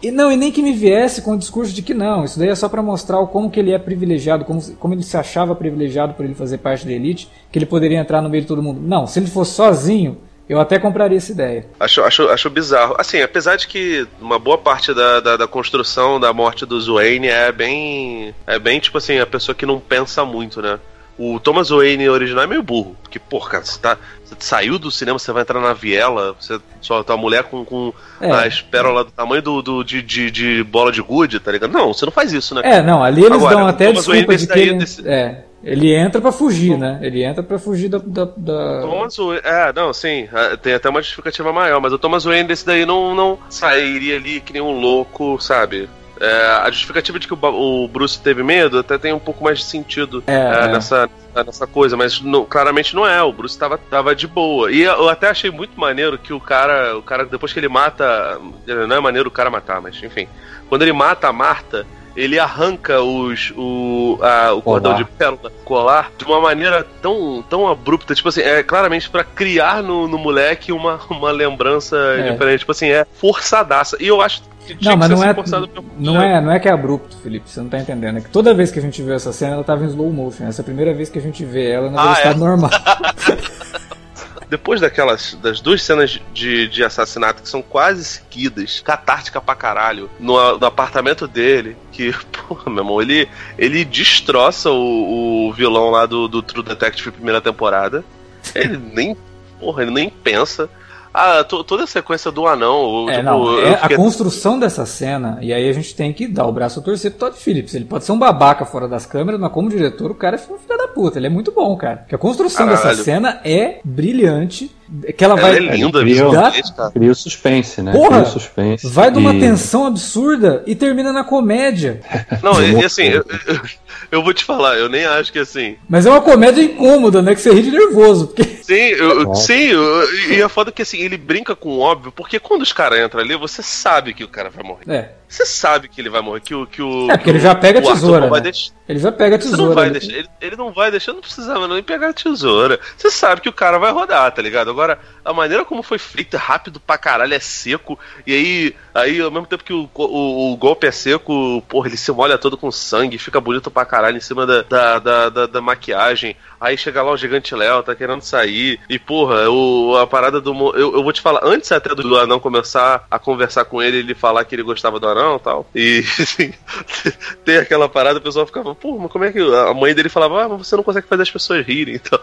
E não, e nem que me viesse com o discurso de que não. Isso daí é só para mostrar como que ele é privilegiado, como, como ele se achava privilegiado por ele fazer parte da elite, que ele poderia entrar no meio de todo mundo. Não, se ele fosse sozinho, eu até compraria essa ideia. Acho, acho, acho bizarro. Assim, apesar de que uma boa parte da, da, da construção da morte do Zwane é bem. É bem, tipo assim, a pessoa que não pensa muito, né? o Thomas Wayne original é meio burro. Porque, porra, cara, você, tá, você saiu do cinema, você vai entrar na viela, você só tá mulher com, com é. as pérolas do tamanho do, do de, de, de, bola de gude, tá ligado? Não, você não faz isso, né? É, não, ali eles Agora, dão até desculpa de que ele, desse... é, ele entra para fugir, né? Ele entra para fugir da, da, da... Thomas Wayne, é, não, sim, é, tem até uma justificativa maior, mas o Thomas Wayne desse daí não, não sairia ali que nem um louco, sabe? É, a justificativa de que o, Bruce teve medo até tem um pouco mais de sentido é, é, é. nessa, nessa coisa, mas não, claramente não é. O Bruce tava, tava de boa. E eu até achei muito maneiro que o cara, o cara, depois que ele mata. Não é maneiro o cara matar, mas enfim. Quando ele mata a Marta, ele arranca os, o, a, o cordão de pérola colar de uma maneira tão, tão abrupta. Tipo assim, é claramente para criar no, no moleque uma, uma lembrança é. diferente. Tipo assim, é forçadaça. E eu acho não, mas não é, não é, não é que é abrupto, Felipe, você não tá entendendo. É que toda vez que a gente vê essa cena, ela tava em slow motion. Essa é a primeira vez que a gente vê ela na velocidade ah, é? normal. Depois daquelas das duas cenas de, de assassinato que são quase seguidas, catártica pra caralho, no, no apartamento dele, que, porra, meu irmão, ele, ele destroça o, o vilão lá do, do True Detective primeira temporada. Ele nem, porra, ele nem pensa. Ah, toda a sequência do anão. É, tipo, não, é fiquei... A construção dessa cena, e aí a gente tem que dar o braço a torcer pro Todd Phillips. Ele pode ser um babaca fora das câmeras, mas como diretor, o cara é filho da puta. Ele é muito bom, cara. Porque a construção Caralho. dessa cena é brilhante que ela, ela vai. É linda, cria, cria o suspense, né? Porra, cria o suspense. Vai de uma tensão absurda e termina na comédia. Não, e, assim, eu, eu, eu, vou te falar, eu nem acho que assim. Mas é uma comédia incômoda, né? Que você ri de nervoso. Porque... Sim, eu, sim, eu, e a foda é que assim, ele brinca com o óbvio, porque quando os caras entram ali, você sabe que o cara vai morrer. É. Você sabe que ele vai morrer, que o. Que o é, porque ele já pega a tesoura. Né? Ele já pega a tesoura. Não vai deixar, ele, ele, não vai deixar, não precisava nem pegar a tesoura. Você sabe que o cara vai rodar, tá ligado? Agora, a maneira como foi feito é rápido pra caralho, é seco. E aí, aí ao mesmo tempo que o, o, o golpe é seco, porra, ele se molha todo com sangue, fica bonito pra caralho em cima da, da, da, da, da maquiagem. Aí chega lá o gigante Léo, tá querendo sair. E, porra, o, a parada do. Eu, eu vou te falar, antes até do anão começar a conversar com ele, ele falar que ele gostava do anão e tal. E, assim, tem aquela parada, o pessoal ficava, pô, mas como é que. A mãe dele falava, ah, mas você não consegue fazer as pessoas rirem. Então,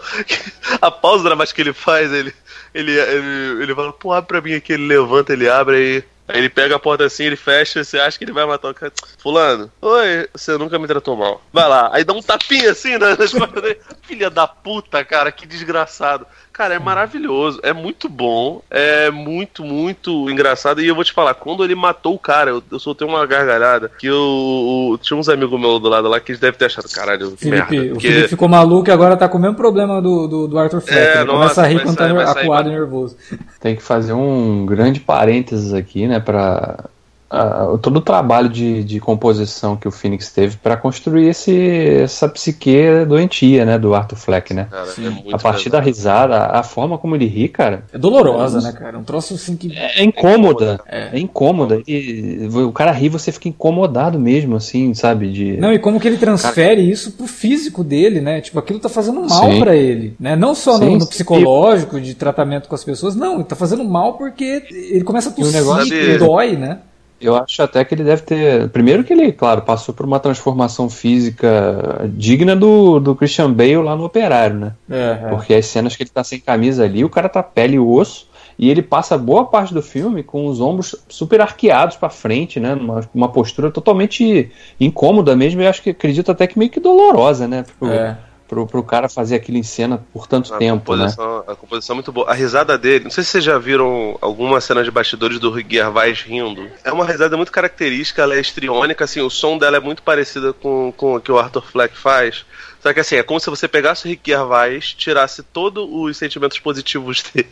a pausa dramática que ele faz, ele, ele, ele, ele fala, pô, abre pra mim aqui, ele levanta, ele abre aí. Aí ele pega a porta assim, ele fecha, você acha que ele vai matar o cara. Fulano, oi, você nunca me tratou mal. Vai lá. Aí dá um tapinha assim nas costas dele. Filha da puta, cara, que desgraçado. Cara, é maravilhoso, é muito bom, é muito, muito engraçado. E eu vou te falar, quando ele matou o cara, eu, eu soltei uma gargalhada que eu, eu tinha uns amigos meus do lado lá que eles devem ter achado, caralho, Felipe, merda. Porque... O Felipe ficou maluco e agora tá com o mesmo problema do, do, do Arthur Fleck. É, ele nossa, começa a rir quando tá acuado e nervoso. Tem que fazer um grande parênteses aqui, né, pra Uh, todo o trabalho de, de, composição que o Phoenix teve para construir esse, essa psique doentia, né, do Arthur Fleck, né? Cara, é a partir da risada, a forma como ele ri, cara. É dolorosa, é, né, cara? Um troço assim que. É, é incômoda. É, é incômoda. E, o cara ri, você fica incomodado mesmo, assim, sabe? De... Não, e como que ele transfere cara... isso pro físico dele, né? Tipo, aquilo tá fazendo mal para ele, né? Não só no, no, psicológico, de tratamento com as pessoas, não, ele tá fazendo mal porque ele começa a tossir, e dói, né? Eu acho até que ele deve ter. Primeiro que ele, claro, passou por uma transformação física digna do, do Christian Bale lá no Operário, né? É, é. Porque as cenas que ele tá sem camisa ali, o cara tá pele e osso, e ele passa boa parte do filme com os ombros super arqueados para frente, né? Uma, uma postura totalmente incômoda mesmo, e acho que acredito até que meio que dolorosa, né? Pro, é pro, pro cara fazer aquilo em cena por tanto a tempo, né? A composição é muito boa. A risada dele, não sei se vocês já viram alguma cena de bastidores do Rick Gervais rindo. É uma risada muito característica, ela é estriônica, assim, o som dela é muito parecido com, com o que o Arthur Fleck faz. Só que assim, é como se você pegasse o Rick Gervais, tirasse todos os sentimentos positivos dele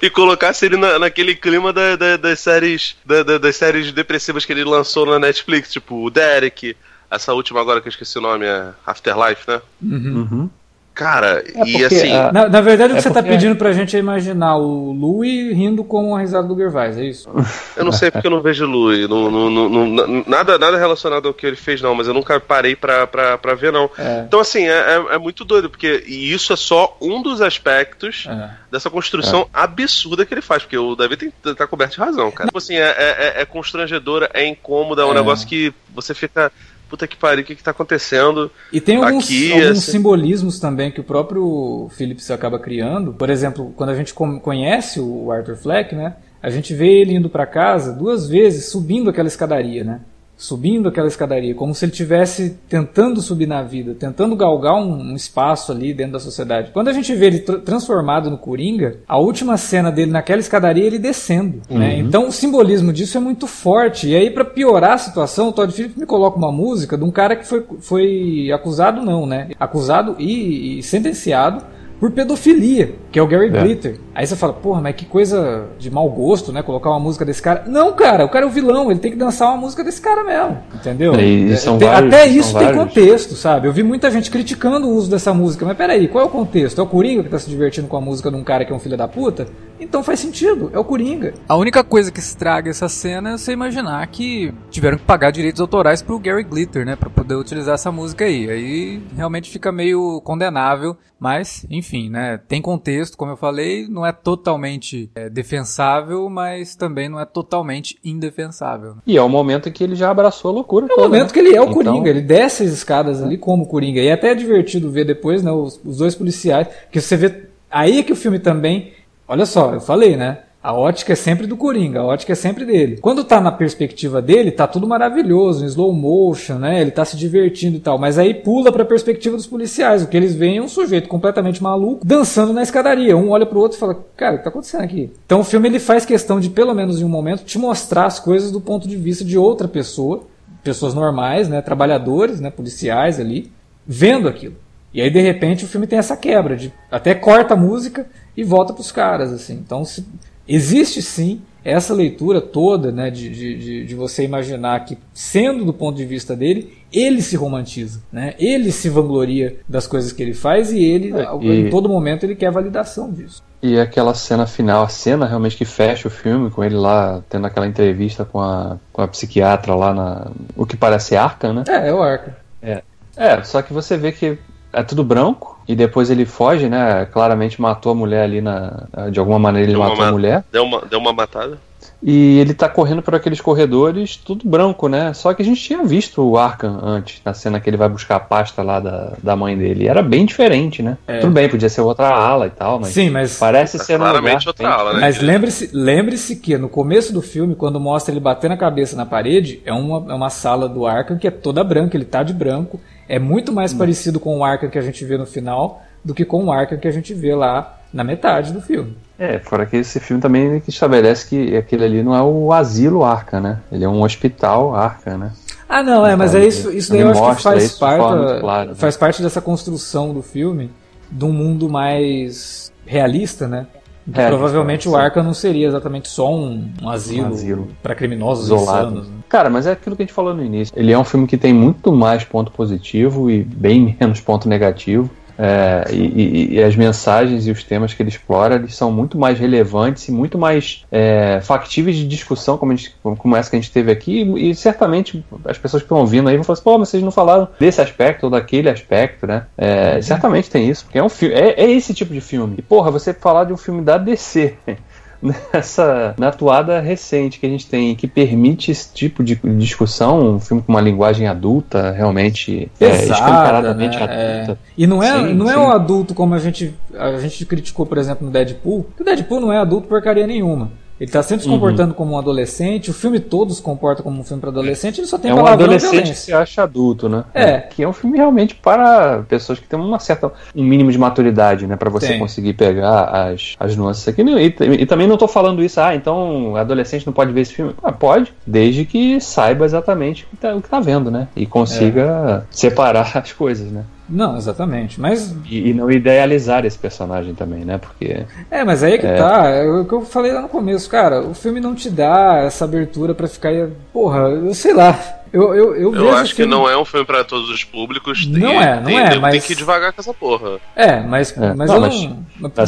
e colocasse ele na, naquele clima da, da, das séries da, das séries depressivas que ele lançou na Netflix, tipo o Derek, essa última agora que eu esqueci o nome é Afterlife, né? Uhum. uhum. Cara, é e assim. A... Na, na, verdade, o que é você tá pedindo pra gente é imaginar o Louis rindo com a risada do Gervais, é isso? Eu não sei porque eu não vejo o Louis. Não, não, não, nada, nada relacionado ao que ele fez, não, mas eu nunca parei pra, pra, pra ver, não. É. Então, assim, é, é, é, muito doido, porque e isso é só um dos aspectos é. dessa construção é. absurda que ele faz, porque o David tem, tá coberto de razão, cara. Tipo assim, é, é, constrangedora, é incômoda, é um negócio que você fica puta que pariu, o que, que tá acontecendo? E tem alguns, aqui, alguns assim... simbolismos também que o próprio Phillips acaba criando. Por exemplo, quando a gente conhece o Arthur Fleck, né? A gente vê ele indo para casa duas vezes, subindo aquela escadaria, né? Subindo aquela escadaria, como se ele estivesse tentando subir na vida, tentando galgar um, um, espaço ali dentro da sociedade. Quando a gente vê ele tr transformado no Coringa, a última cena dele naquela escadaria ele descendo. Né? Uhum. Né? Então o simbolismo disso é muito forte. E aí, para piorar a situação, o Todd Phillips me coloca uma música de um cara que foi, foi acusado, não, né? Acusado e, e sentenciado por pedofilia, que é o Gary é. Glitter. Aí você fala, porra, mas que coisa de mau gosto, né? Colocar uma música desse cara. Não, cara, o cara é o vilão, ele tem que dançar uma música desse cara mesmo. Entendeu? E, e tem, vários, até isso tem contexto, sabe? Eu vi muita gente criticando o uso dessa música, mas peraí, qual é o contexto? É o Coringa que tá se divertindo com a música de um cara que é um filho da puta? Então faz sentido, é o Coringa. A única coisa que estraga essa cena é você imaginar que tiveram que pagar direitos autorais pro Gary Glitter, né? Pra poder utilizar essa música aí. Aí realmente fica meio condenável, mas, enfim, né? Tem contexto, como eu falei, não é totalmente é, defensável, mas também não é totalmente indefensável. E é o momento em que ele já abraçou a loucura. É o momento né? que ele é o então... Coringa, ele desce as escadas ali como Coringa. E é até divertido ver depois, né? Os, os dois policiais, que você vê. Aí é que o filme também Olha só, eu falei, né? A ótica é sempre do Coringa, a ótica é sempre dele. Quando tá na perspectiva dele, tá tudo maravilhoso, em slow motion, né? Ele tá se divertindo e tal. Mas aí pula pra perspectiva dos policiais. O que eles veem é um sujeito completamente maluco dançando na escadaria. Um olha pro outro e fala: Cara, o que tá acontecendo aqui? Então o filme ele faz questão de, pelo menos em um momento, te mostrar as coisas do ponto de vista de outra pessoa, pessoas normais, né? Trabalhadores, né? Policiais ali, vendo aquilo. E aí, de repente, o filme tem essa quebra de até corta a música e volta para os caras, assim. Então, se, existe sim essa leitura toda, né, de, de, de, você imaginar que, sendo do ponto de vista dele, ele se romantiza, né? Ele se vangloria das coisas que ele faz e ele, é, e... em todo momento, ele quer validação disso. E aquela cena final, a cena realmente que fecha o filme, com ele lá tendo aquela entrevista com a, com a psiquiatra lá na. O que parece Arca, né? É, é o Arca. É. É, só que você vê que é tudo branco e depois ele foge, né? Claramente matou a mulher ali na. De alguma maneira ele deu matou a mulher. Deu uma, deu uma matada. E ele tá correndo por aqueles corredores, tudo branco, né? Só que a gente tinha visto o Arkham antes, na cena que ele vai buscar a pasta lá da, da mãe dele. E era bem diferente, né? É. Tudo bem, podia ser outra ala e tal, mas. Sim, mas. Parece ser claramente outra ala, né? Mas lembre-se lembre que no começo do filme, quando mostra ele batendo a cabeça na parede, é uma, é uma sala do Arkham que é toda branca, ele tá de branco. É muito mais hum. parecido com o Arkham que a gente vê no final do que com o Arkham que a gente vê lá na metade do filme. É, fora que esse filme também estabelece que aquele ali não é o asilo Arca, né? Ele é um hospital Arca, né? Ah, não, é, mas é isso, isso daí eu acho que faz parte, claro, faz né? parte dessa construção do filme de um mundo mais realista, né? É, provavelmente o Arca não seria exatamente só um, um asilo, um asilo. para criminosos Isolado. insanos. Né? Cara, mas é aquilo que a gente falou no início. Ele é um filme que tem muito mais ponto positivo e bem menos ponto negativo. É, e, e, as mensagens e os temas que ele explora eles são muito mais relevantes e muito mais é, factíveis de discussão, como, gente, como, essa que a gente teve aqui. E, e certamente as pessoas que estão ouvindo aí vão falar assim: pô, mas vocês não falaram desse aspecto ou daquele aspecto, né? É, uhum. Certamente tem isso, porque é, um é, é esse tipo de filme. E porra, você falar de um filme da DC nessa na atuada recente que a gente tem que permite esse tipo de discussão, um filme com uma linguagem adulta, realmente é, escancaradamente né? adulta. É. E não é, sim, não é um adulto como a gente, a gente criticou, por exemplo, no Deadpool, que o Deadpool não é adulto porcaria nenhuma. Ele está sempre se comportando uhum. como um adolescente, o filme todo se comporta como um filme para adolescente, ele só tem É um adolescente que se acha adulto, né? É. Que é um filme realmente para pessoas que têm uma certa, um mínimo de maturidade, né? Para você tem. conseguir pegar as, as nuances aqui. E, e, e também não estou falando isso, ah, então adolescente não pode ver esse filme. Ah, pode, desde que saiba exatamente o que está tá vendo, né? E consiga é. separar as coisas, né? Não, exatamente. Mas. E, e, não idealizar esse personagem também, né? Porque. É, mas aí é que é... tá. É o que eu falei lá no começo, cara. O filme não te dá essa abertura para ficar. Porra, eu sei lá. Eu, eu, eu, eu acho que não é um filme para todos os públicos. Não tem, é, não tem, é. Tem, mas... tem que ir devagar com essa porra. É, mas, é. mas não, eu não.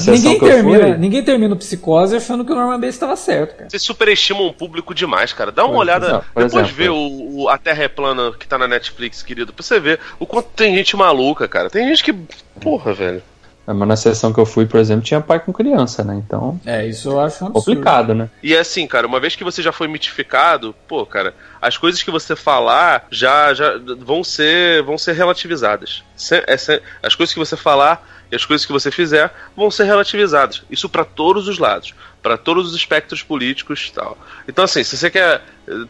ninguém, termina, fui... ninguém termina o psicose achando que o Norman Bates estava certo, cara. Vocês superestimam o público demais, cara. Dá uma por olhada. Exemplo, depois exemplo. vê o, o, A Terra é Plana que tá na Netflix, querido. Pra você ver o quanto tem gente maluca, cara. Tem gente que. Porra, velho. Mas na sessão que eu fui, por exemplo, tinha pai com criança, né? Então. É, isso eu acho complicado, né? E é assim, cara, uma vez que você já foi mitificado, pô, cara, as coisas que você falar já, já vão ser vão ser relativizadas. É as coisas que você falar e as coisas que você fizer vão ser relativizadas. Isso para todos os lados, para todos os espectros políticos e tal. Então, assim, se você quer.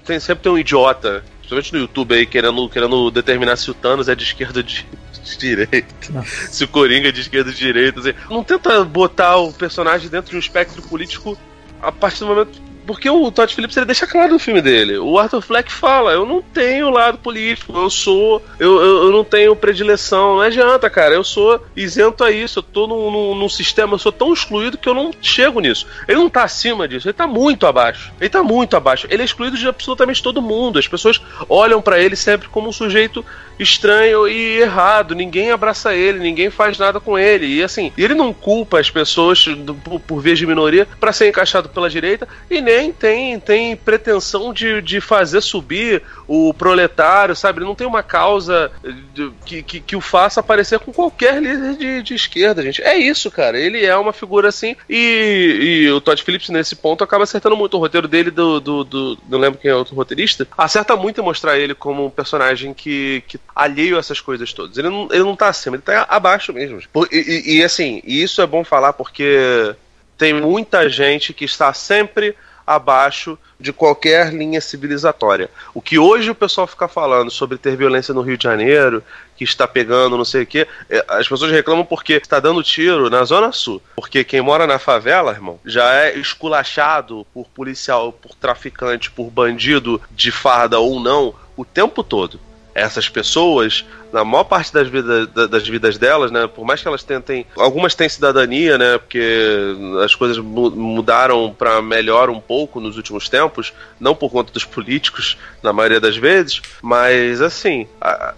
Tem, sempre tem um idiota, principalmente no YouTube aí, querendo, querendo determinar se o Thanos é de esquerda ou de, de direita. Se o Coringa é de esquerda de direita. Assim. Não tenta botar o personagem dentro de um espectro político a partir do momento porque o Todd Phillips ele deixa claro no filme dele. O Arthur Fleck fala: eu não tenho lado político, eu sou. Eu, eu, eu, não tenho predileção. Não adianta, cara. Eu sou isento a isso. Eu tô num, num, num, sistema, eu sou tão excluído que eu não chego nisso. Ele não tá acima disso, ele tá muito abaixo. Ele tá muito abaixo. Ele é excluído de absolutamente todo mundo. As pessoas olham para ele sempre como um sujeito estranho e errado. Ninguém abraça ele, ninguém faz nada com ele. E assim, ele não culpa as pessoas por, por vez de minoria para ser encaixado pela direita e nem tem, tem pretensão de, de fazer subir o proletário, sabe? Ele não tem uma causa de, que, que, que, o faça aparecer com qualquer líder de, de esquerda, gente. É isso, cara. Ele é uma figura assim. E, e o Todd Phillips, nesse ponto, acaba acertando muito. O roteiro dele, do, do, do não lembro quem é outro roteirista, acerta muito em mostrar ele como um personagem que, que alheio a essas coisas todas. Ele não, ele não tá acima, ele tá abaixo mesmo. E, e, e assim, isso é bom falar porque tem muita gente que está sempre abaixo de qualquer linha civilizatória. O que hoje o pessoal fica falando sobre ter violência no Rio de Janeiro, que está pegando não sei o quê, é, as pessoas reclamam porque está dando tiro na Zona Sul. Porque quem mora na favela, irmão, já é esculachado por policial, por traficante, por bandido de farda ou não, o tempo todo essas pessoas na maior parte das vidas, das vidas delas, né? Por mais que elas tentem. Algumas têm cidadania, né? Porque as coisas mudaram para melhor um pouco nos últimos tempos, não por conta dos políticos, na maioria das vezes, mas assim,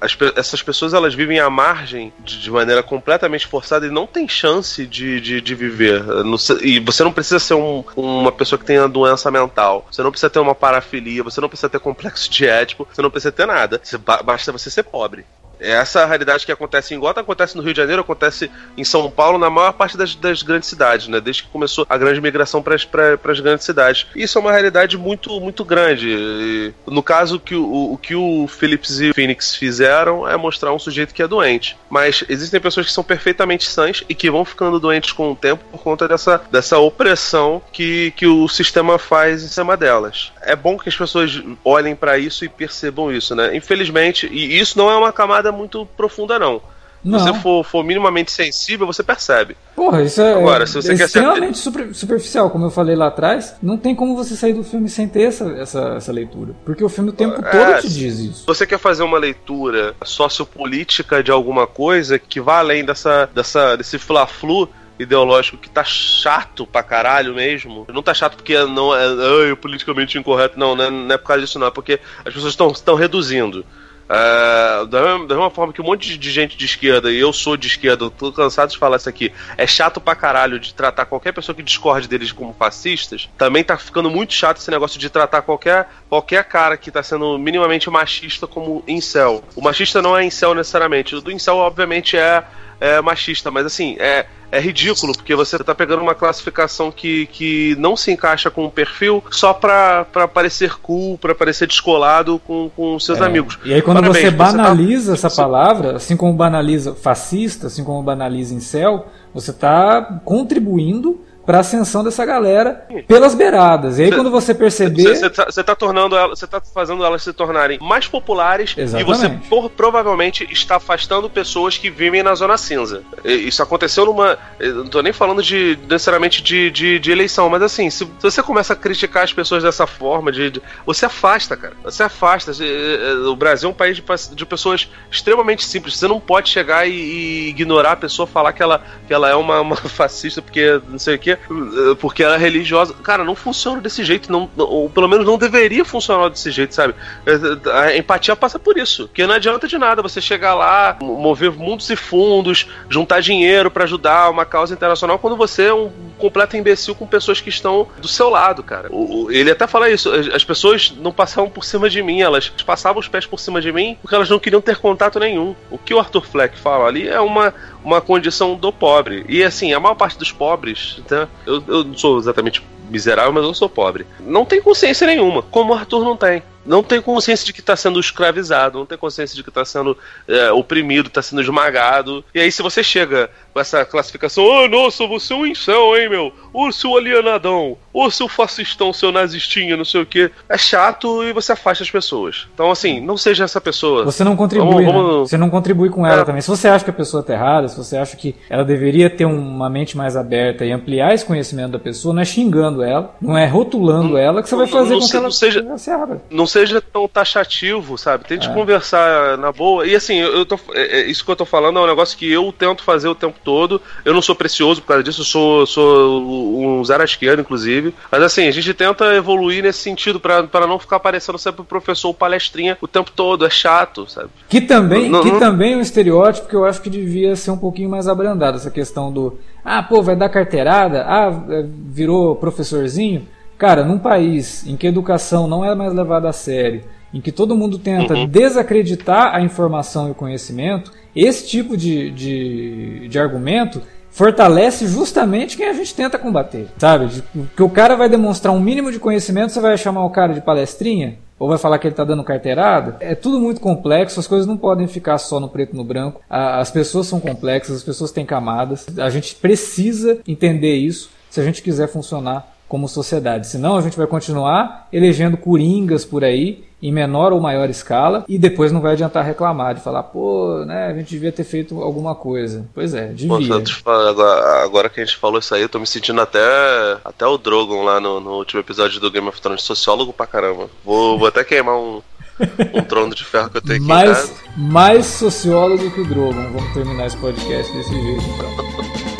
as, essas pessoas elas vivem à margem de, de maneira completamente forçada e não tem chance de, de, de viver. E você não precisa ser um, uma pessoa que tenha doença mental, você não precisa ter uma parafilia, você não precisa ter complexo de ético, você não precisa ter nada. Basta você ser pobre. Essa realidade que acontece em Gotham acontece no Rio de Janeiro, acontece em São Paulo, na maior parte das, das grandes cidades, né? Desde que começou a grande migração para as grandes cidades. Isso é uma realidade muito, muito grande. E, no caso, que o, o que o Phillips e o Phoenix fizeram é mostrar um sujeito que é doente. Mas existem pessoas que são perfeitamente sãs e que vão ficando doentes com o tempo por conta dessa, dessa opressão que, que o sistema faz em cima delas. É bom que as pessoas olhem para isso e percebam isso, né? Infelizmente, e isso não é uma camada muito profunda, não. Não. Se você for, for, minimamente sensível, você percebe. Porra, isso é, Agora, se você é extremamente ser... super, superficial, como eu falei lá atrás. Não tem como você sair do filme sem ter essa, essa, essa leitura. Porque o filme o tempo é, todo te diz isso. Se você quer fazer uma leitura sociopolítica de alguma coisa que vá além dessa, dessa, desse fla-flu ideológico que tá chato pra caralho mesmo. Não tá chato porque não é, é politicamente incorreto, não, não é, não é por causa disso, não. É porque as pessoas estão reduzindo. Uh, da, mesma, da, mesma, forma que um monte de gente de esquerda, e eu sou de esquerda, tô cansado de falar isso aqui, é chato pra caralho de tratar qualquer pessoa que discorde deles como fascistas, também tá ficando muito chato esse negócio de tratar qualquer, qualquer cara que tá sendo minimamente machista como incel. O machista não é incel necessariamente, o do incel obviamente é é, machista, mas assim, é, é ridículo, porque você tá pegando uma classificação que, que não se encaixa com o perfil só pra, pra parecer cool, pra parecer descolado com, com seus é. amigos. E aí quando Parabéns, você banaliza você tá... essa palavra, assim como banaliza fascista, assim como banaliza incel, você tá contribuindo para ascensão dessa galera pelas beiradas. E aí, cê, quando você perceber. Você tá, tá, tornando ela, você tá fazendo elas se tornarem mais populares Exatamente. e você por, provavelmente está afastando pessoas que vivem na zona cinza. Isso aconteceu numa. não tô nem falando de necessariamente de, de, de eleição, mas assim, se, se, você começa a criticar as pessoas dessa forma, de, de você afasta, cara. Você afasta. O Brasil é um país de, de pessoas extremamente simples. Você não pode chegar e, e ignorar a pessoa, falar que ela, que ela é uma, uma fascista porque não sei o que porque ela é religiosa. Cara, não funciona desse jeito, não, ou pelo menos não deveria funcionar desse jeito, sabe? A empatia passa por isso. Que não adianta de nada você chegar lá, mover mundos e fundos, juntar dinheiro para ajudar uma causa internacional quando você é um completo imbecil com pessoas que estão do seu lado, cara. Ele até fala isso, as pessoas não passavam por cima de mim, elas passavam os pés por cima de mim porque elas não queriam ter contato nenhum. O que o Arthur Fleck fala ali é uma, uma condição do pobre. E assim, a maior parte dos pobres, né, eu, eu não sou exatamente miserável, mas eu sou pobre. Não tem consciência nenhuma, como o Arthur não tem não tem consciência de que está sendo escravizado, não tem consciência de que está sendo é, oprimido, está sendo esmagado. E aí, se você chega com essa classificação, oh, nossa, você é um incel, hein, meu? Ô, seu alienadão, ô, seu fascistão, seu nazistinha, não sei o que. É chato e você afasta as pessoas. Então, assim, não seja essa pessoa. Você não contribui, vamos, vamos... Né? Você não contribui com ela é. também. Se você acha que a pessoa está errada, se você acha que ela deveria ter uma mente mais aberta e ampliar esse conhecimento da pessoa, não é xingando ela, não é rotulando não, ela que você vai fazer não, com que ela seja, se abra. Não seja tão taxativo, sabe? Tente é. conversar na boa. E assim, eu tô, é, é, isso que eu tô falando é um negócio que eu tento fazer o tempo todo. Eu não sou precioso por causa disso, eu sou, sou um esquerda, inclusive. Mas assim, a gente tenta evoluir nesse sentido para não ficar parecendo sempre o professor palestrinha o tempo todo. É chato, sabe? Que também, não, que não... também é um estereótipo que eu acho que devia ser um pouquinho mais abrandado, essa questão do ah, pô, vai dar carteirada? Ah, é, virou professorzinho? Cara, num país em que a educação não é mais levada a sério, em que todo mundo tenta uhum. desacreditar a informação e o conhecimento, esse tipo de, de, de argumento fortalece justamente quem a gente tenta combater, sabe? Que o cara vai demonstrar um mínimo de conhecimento, você vai chamar o cara de palestrinha? Ou vai falar que ele está dando carteirada? É tudo muito complexo, as coisas não podem ficar só no preto e no branco. As pessoas são complexas, as pessoas têm camadas. A gente precisa entender isso se a gente quiser funcionar como sociedade. Senão a gente vai continuar elegendo coringas por aí em menor ou maior escala e depois não vai adiantar reclamar de falar, pô, né, a gente devia ter feito alguma coisa. Pois é, devia. Pô, agora, agora, que a gente falou isso aí, eu tô me sentindo até até o Drogon lá no, no último episódio do Game of Thrones, sociólogo pra caramba. Vou, vou até queimar um um trono de ferro que eu tenho aqui mais, mais sociólogo que o Drogon. Vamos terminar esse podcast desse jeito, então.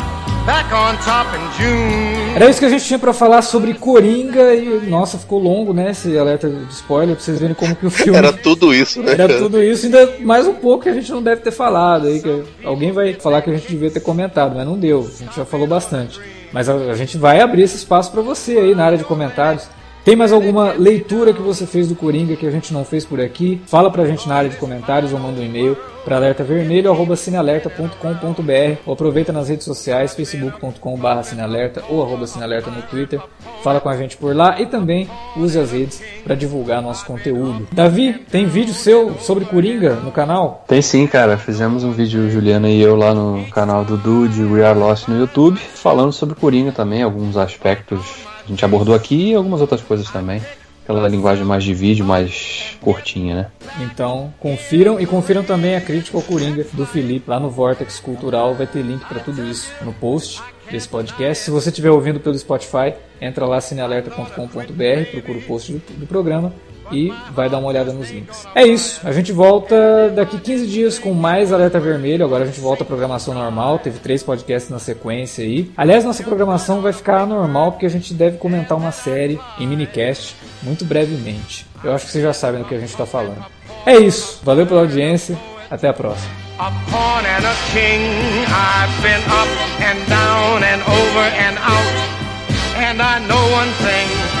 Era isso que a gente tinha para falar sobre Coringa e nossa, ficou longo, né, esse alerta de spoiler pra vocês verem como que o filme Era tudo isso, né? Era tudo isso, ainda mais um pouco que a gente não deve ter falado aí, que alguém vai falar que a gente devia ter comentado, mas não deu. A gente já falou bastante. Mas a, a gente vai abrir esse espaço para você aí na área de comentários. Tem mais alguma leitura que você fez do Coringa que a gente não fez por aqui? Fala pra gente na área de comentários ou manda um e-mail para alertavermelho@cinealerta.com.br ou aproveita nas redes sociais facebook.com/cinealerta ou arroba cinealerta no Twitter. Fala com a gente por lá e também use as redes para divulgar nosso conteúdo. Davi, tem vídeo seu sobre Coringa no canal? Tem sim, cara. Fizemos um vídeo Juliana e eu lá no canal do Dude We Are Lost no YouTube, falando sobre Coringa também, alguns aspectos a gente abordou aqui e algumas outras coisas também. Aquela linguagem mais de vídeo, mais curtinha, né? Então, confiram e confiram também a crítica ao Coringa do Felipe lá no Vortex Cultural. Vai ter link para tudo isso no post desse podcast. Se você estiver ouvindo pelo Spotify, entra lá cinealerta.com.br, procura o post do, do programa e vai dar uma olhada nos links. É isso, a gente volta daqui 15 dias com mais Alerta Vermelho. Agora a gente volta à programação normal. Teve três podcasts na sequência aí. Aliás, nossa programação vai ficar normal porque a gente deve comentar uma série em minicast muito brevemente. Eu acho que vocês já sabem do que a gente está falando. É isso, valeu pela audiência, até a próxima. A pawn and a king, I've been up and down and over and out. And I know one thing.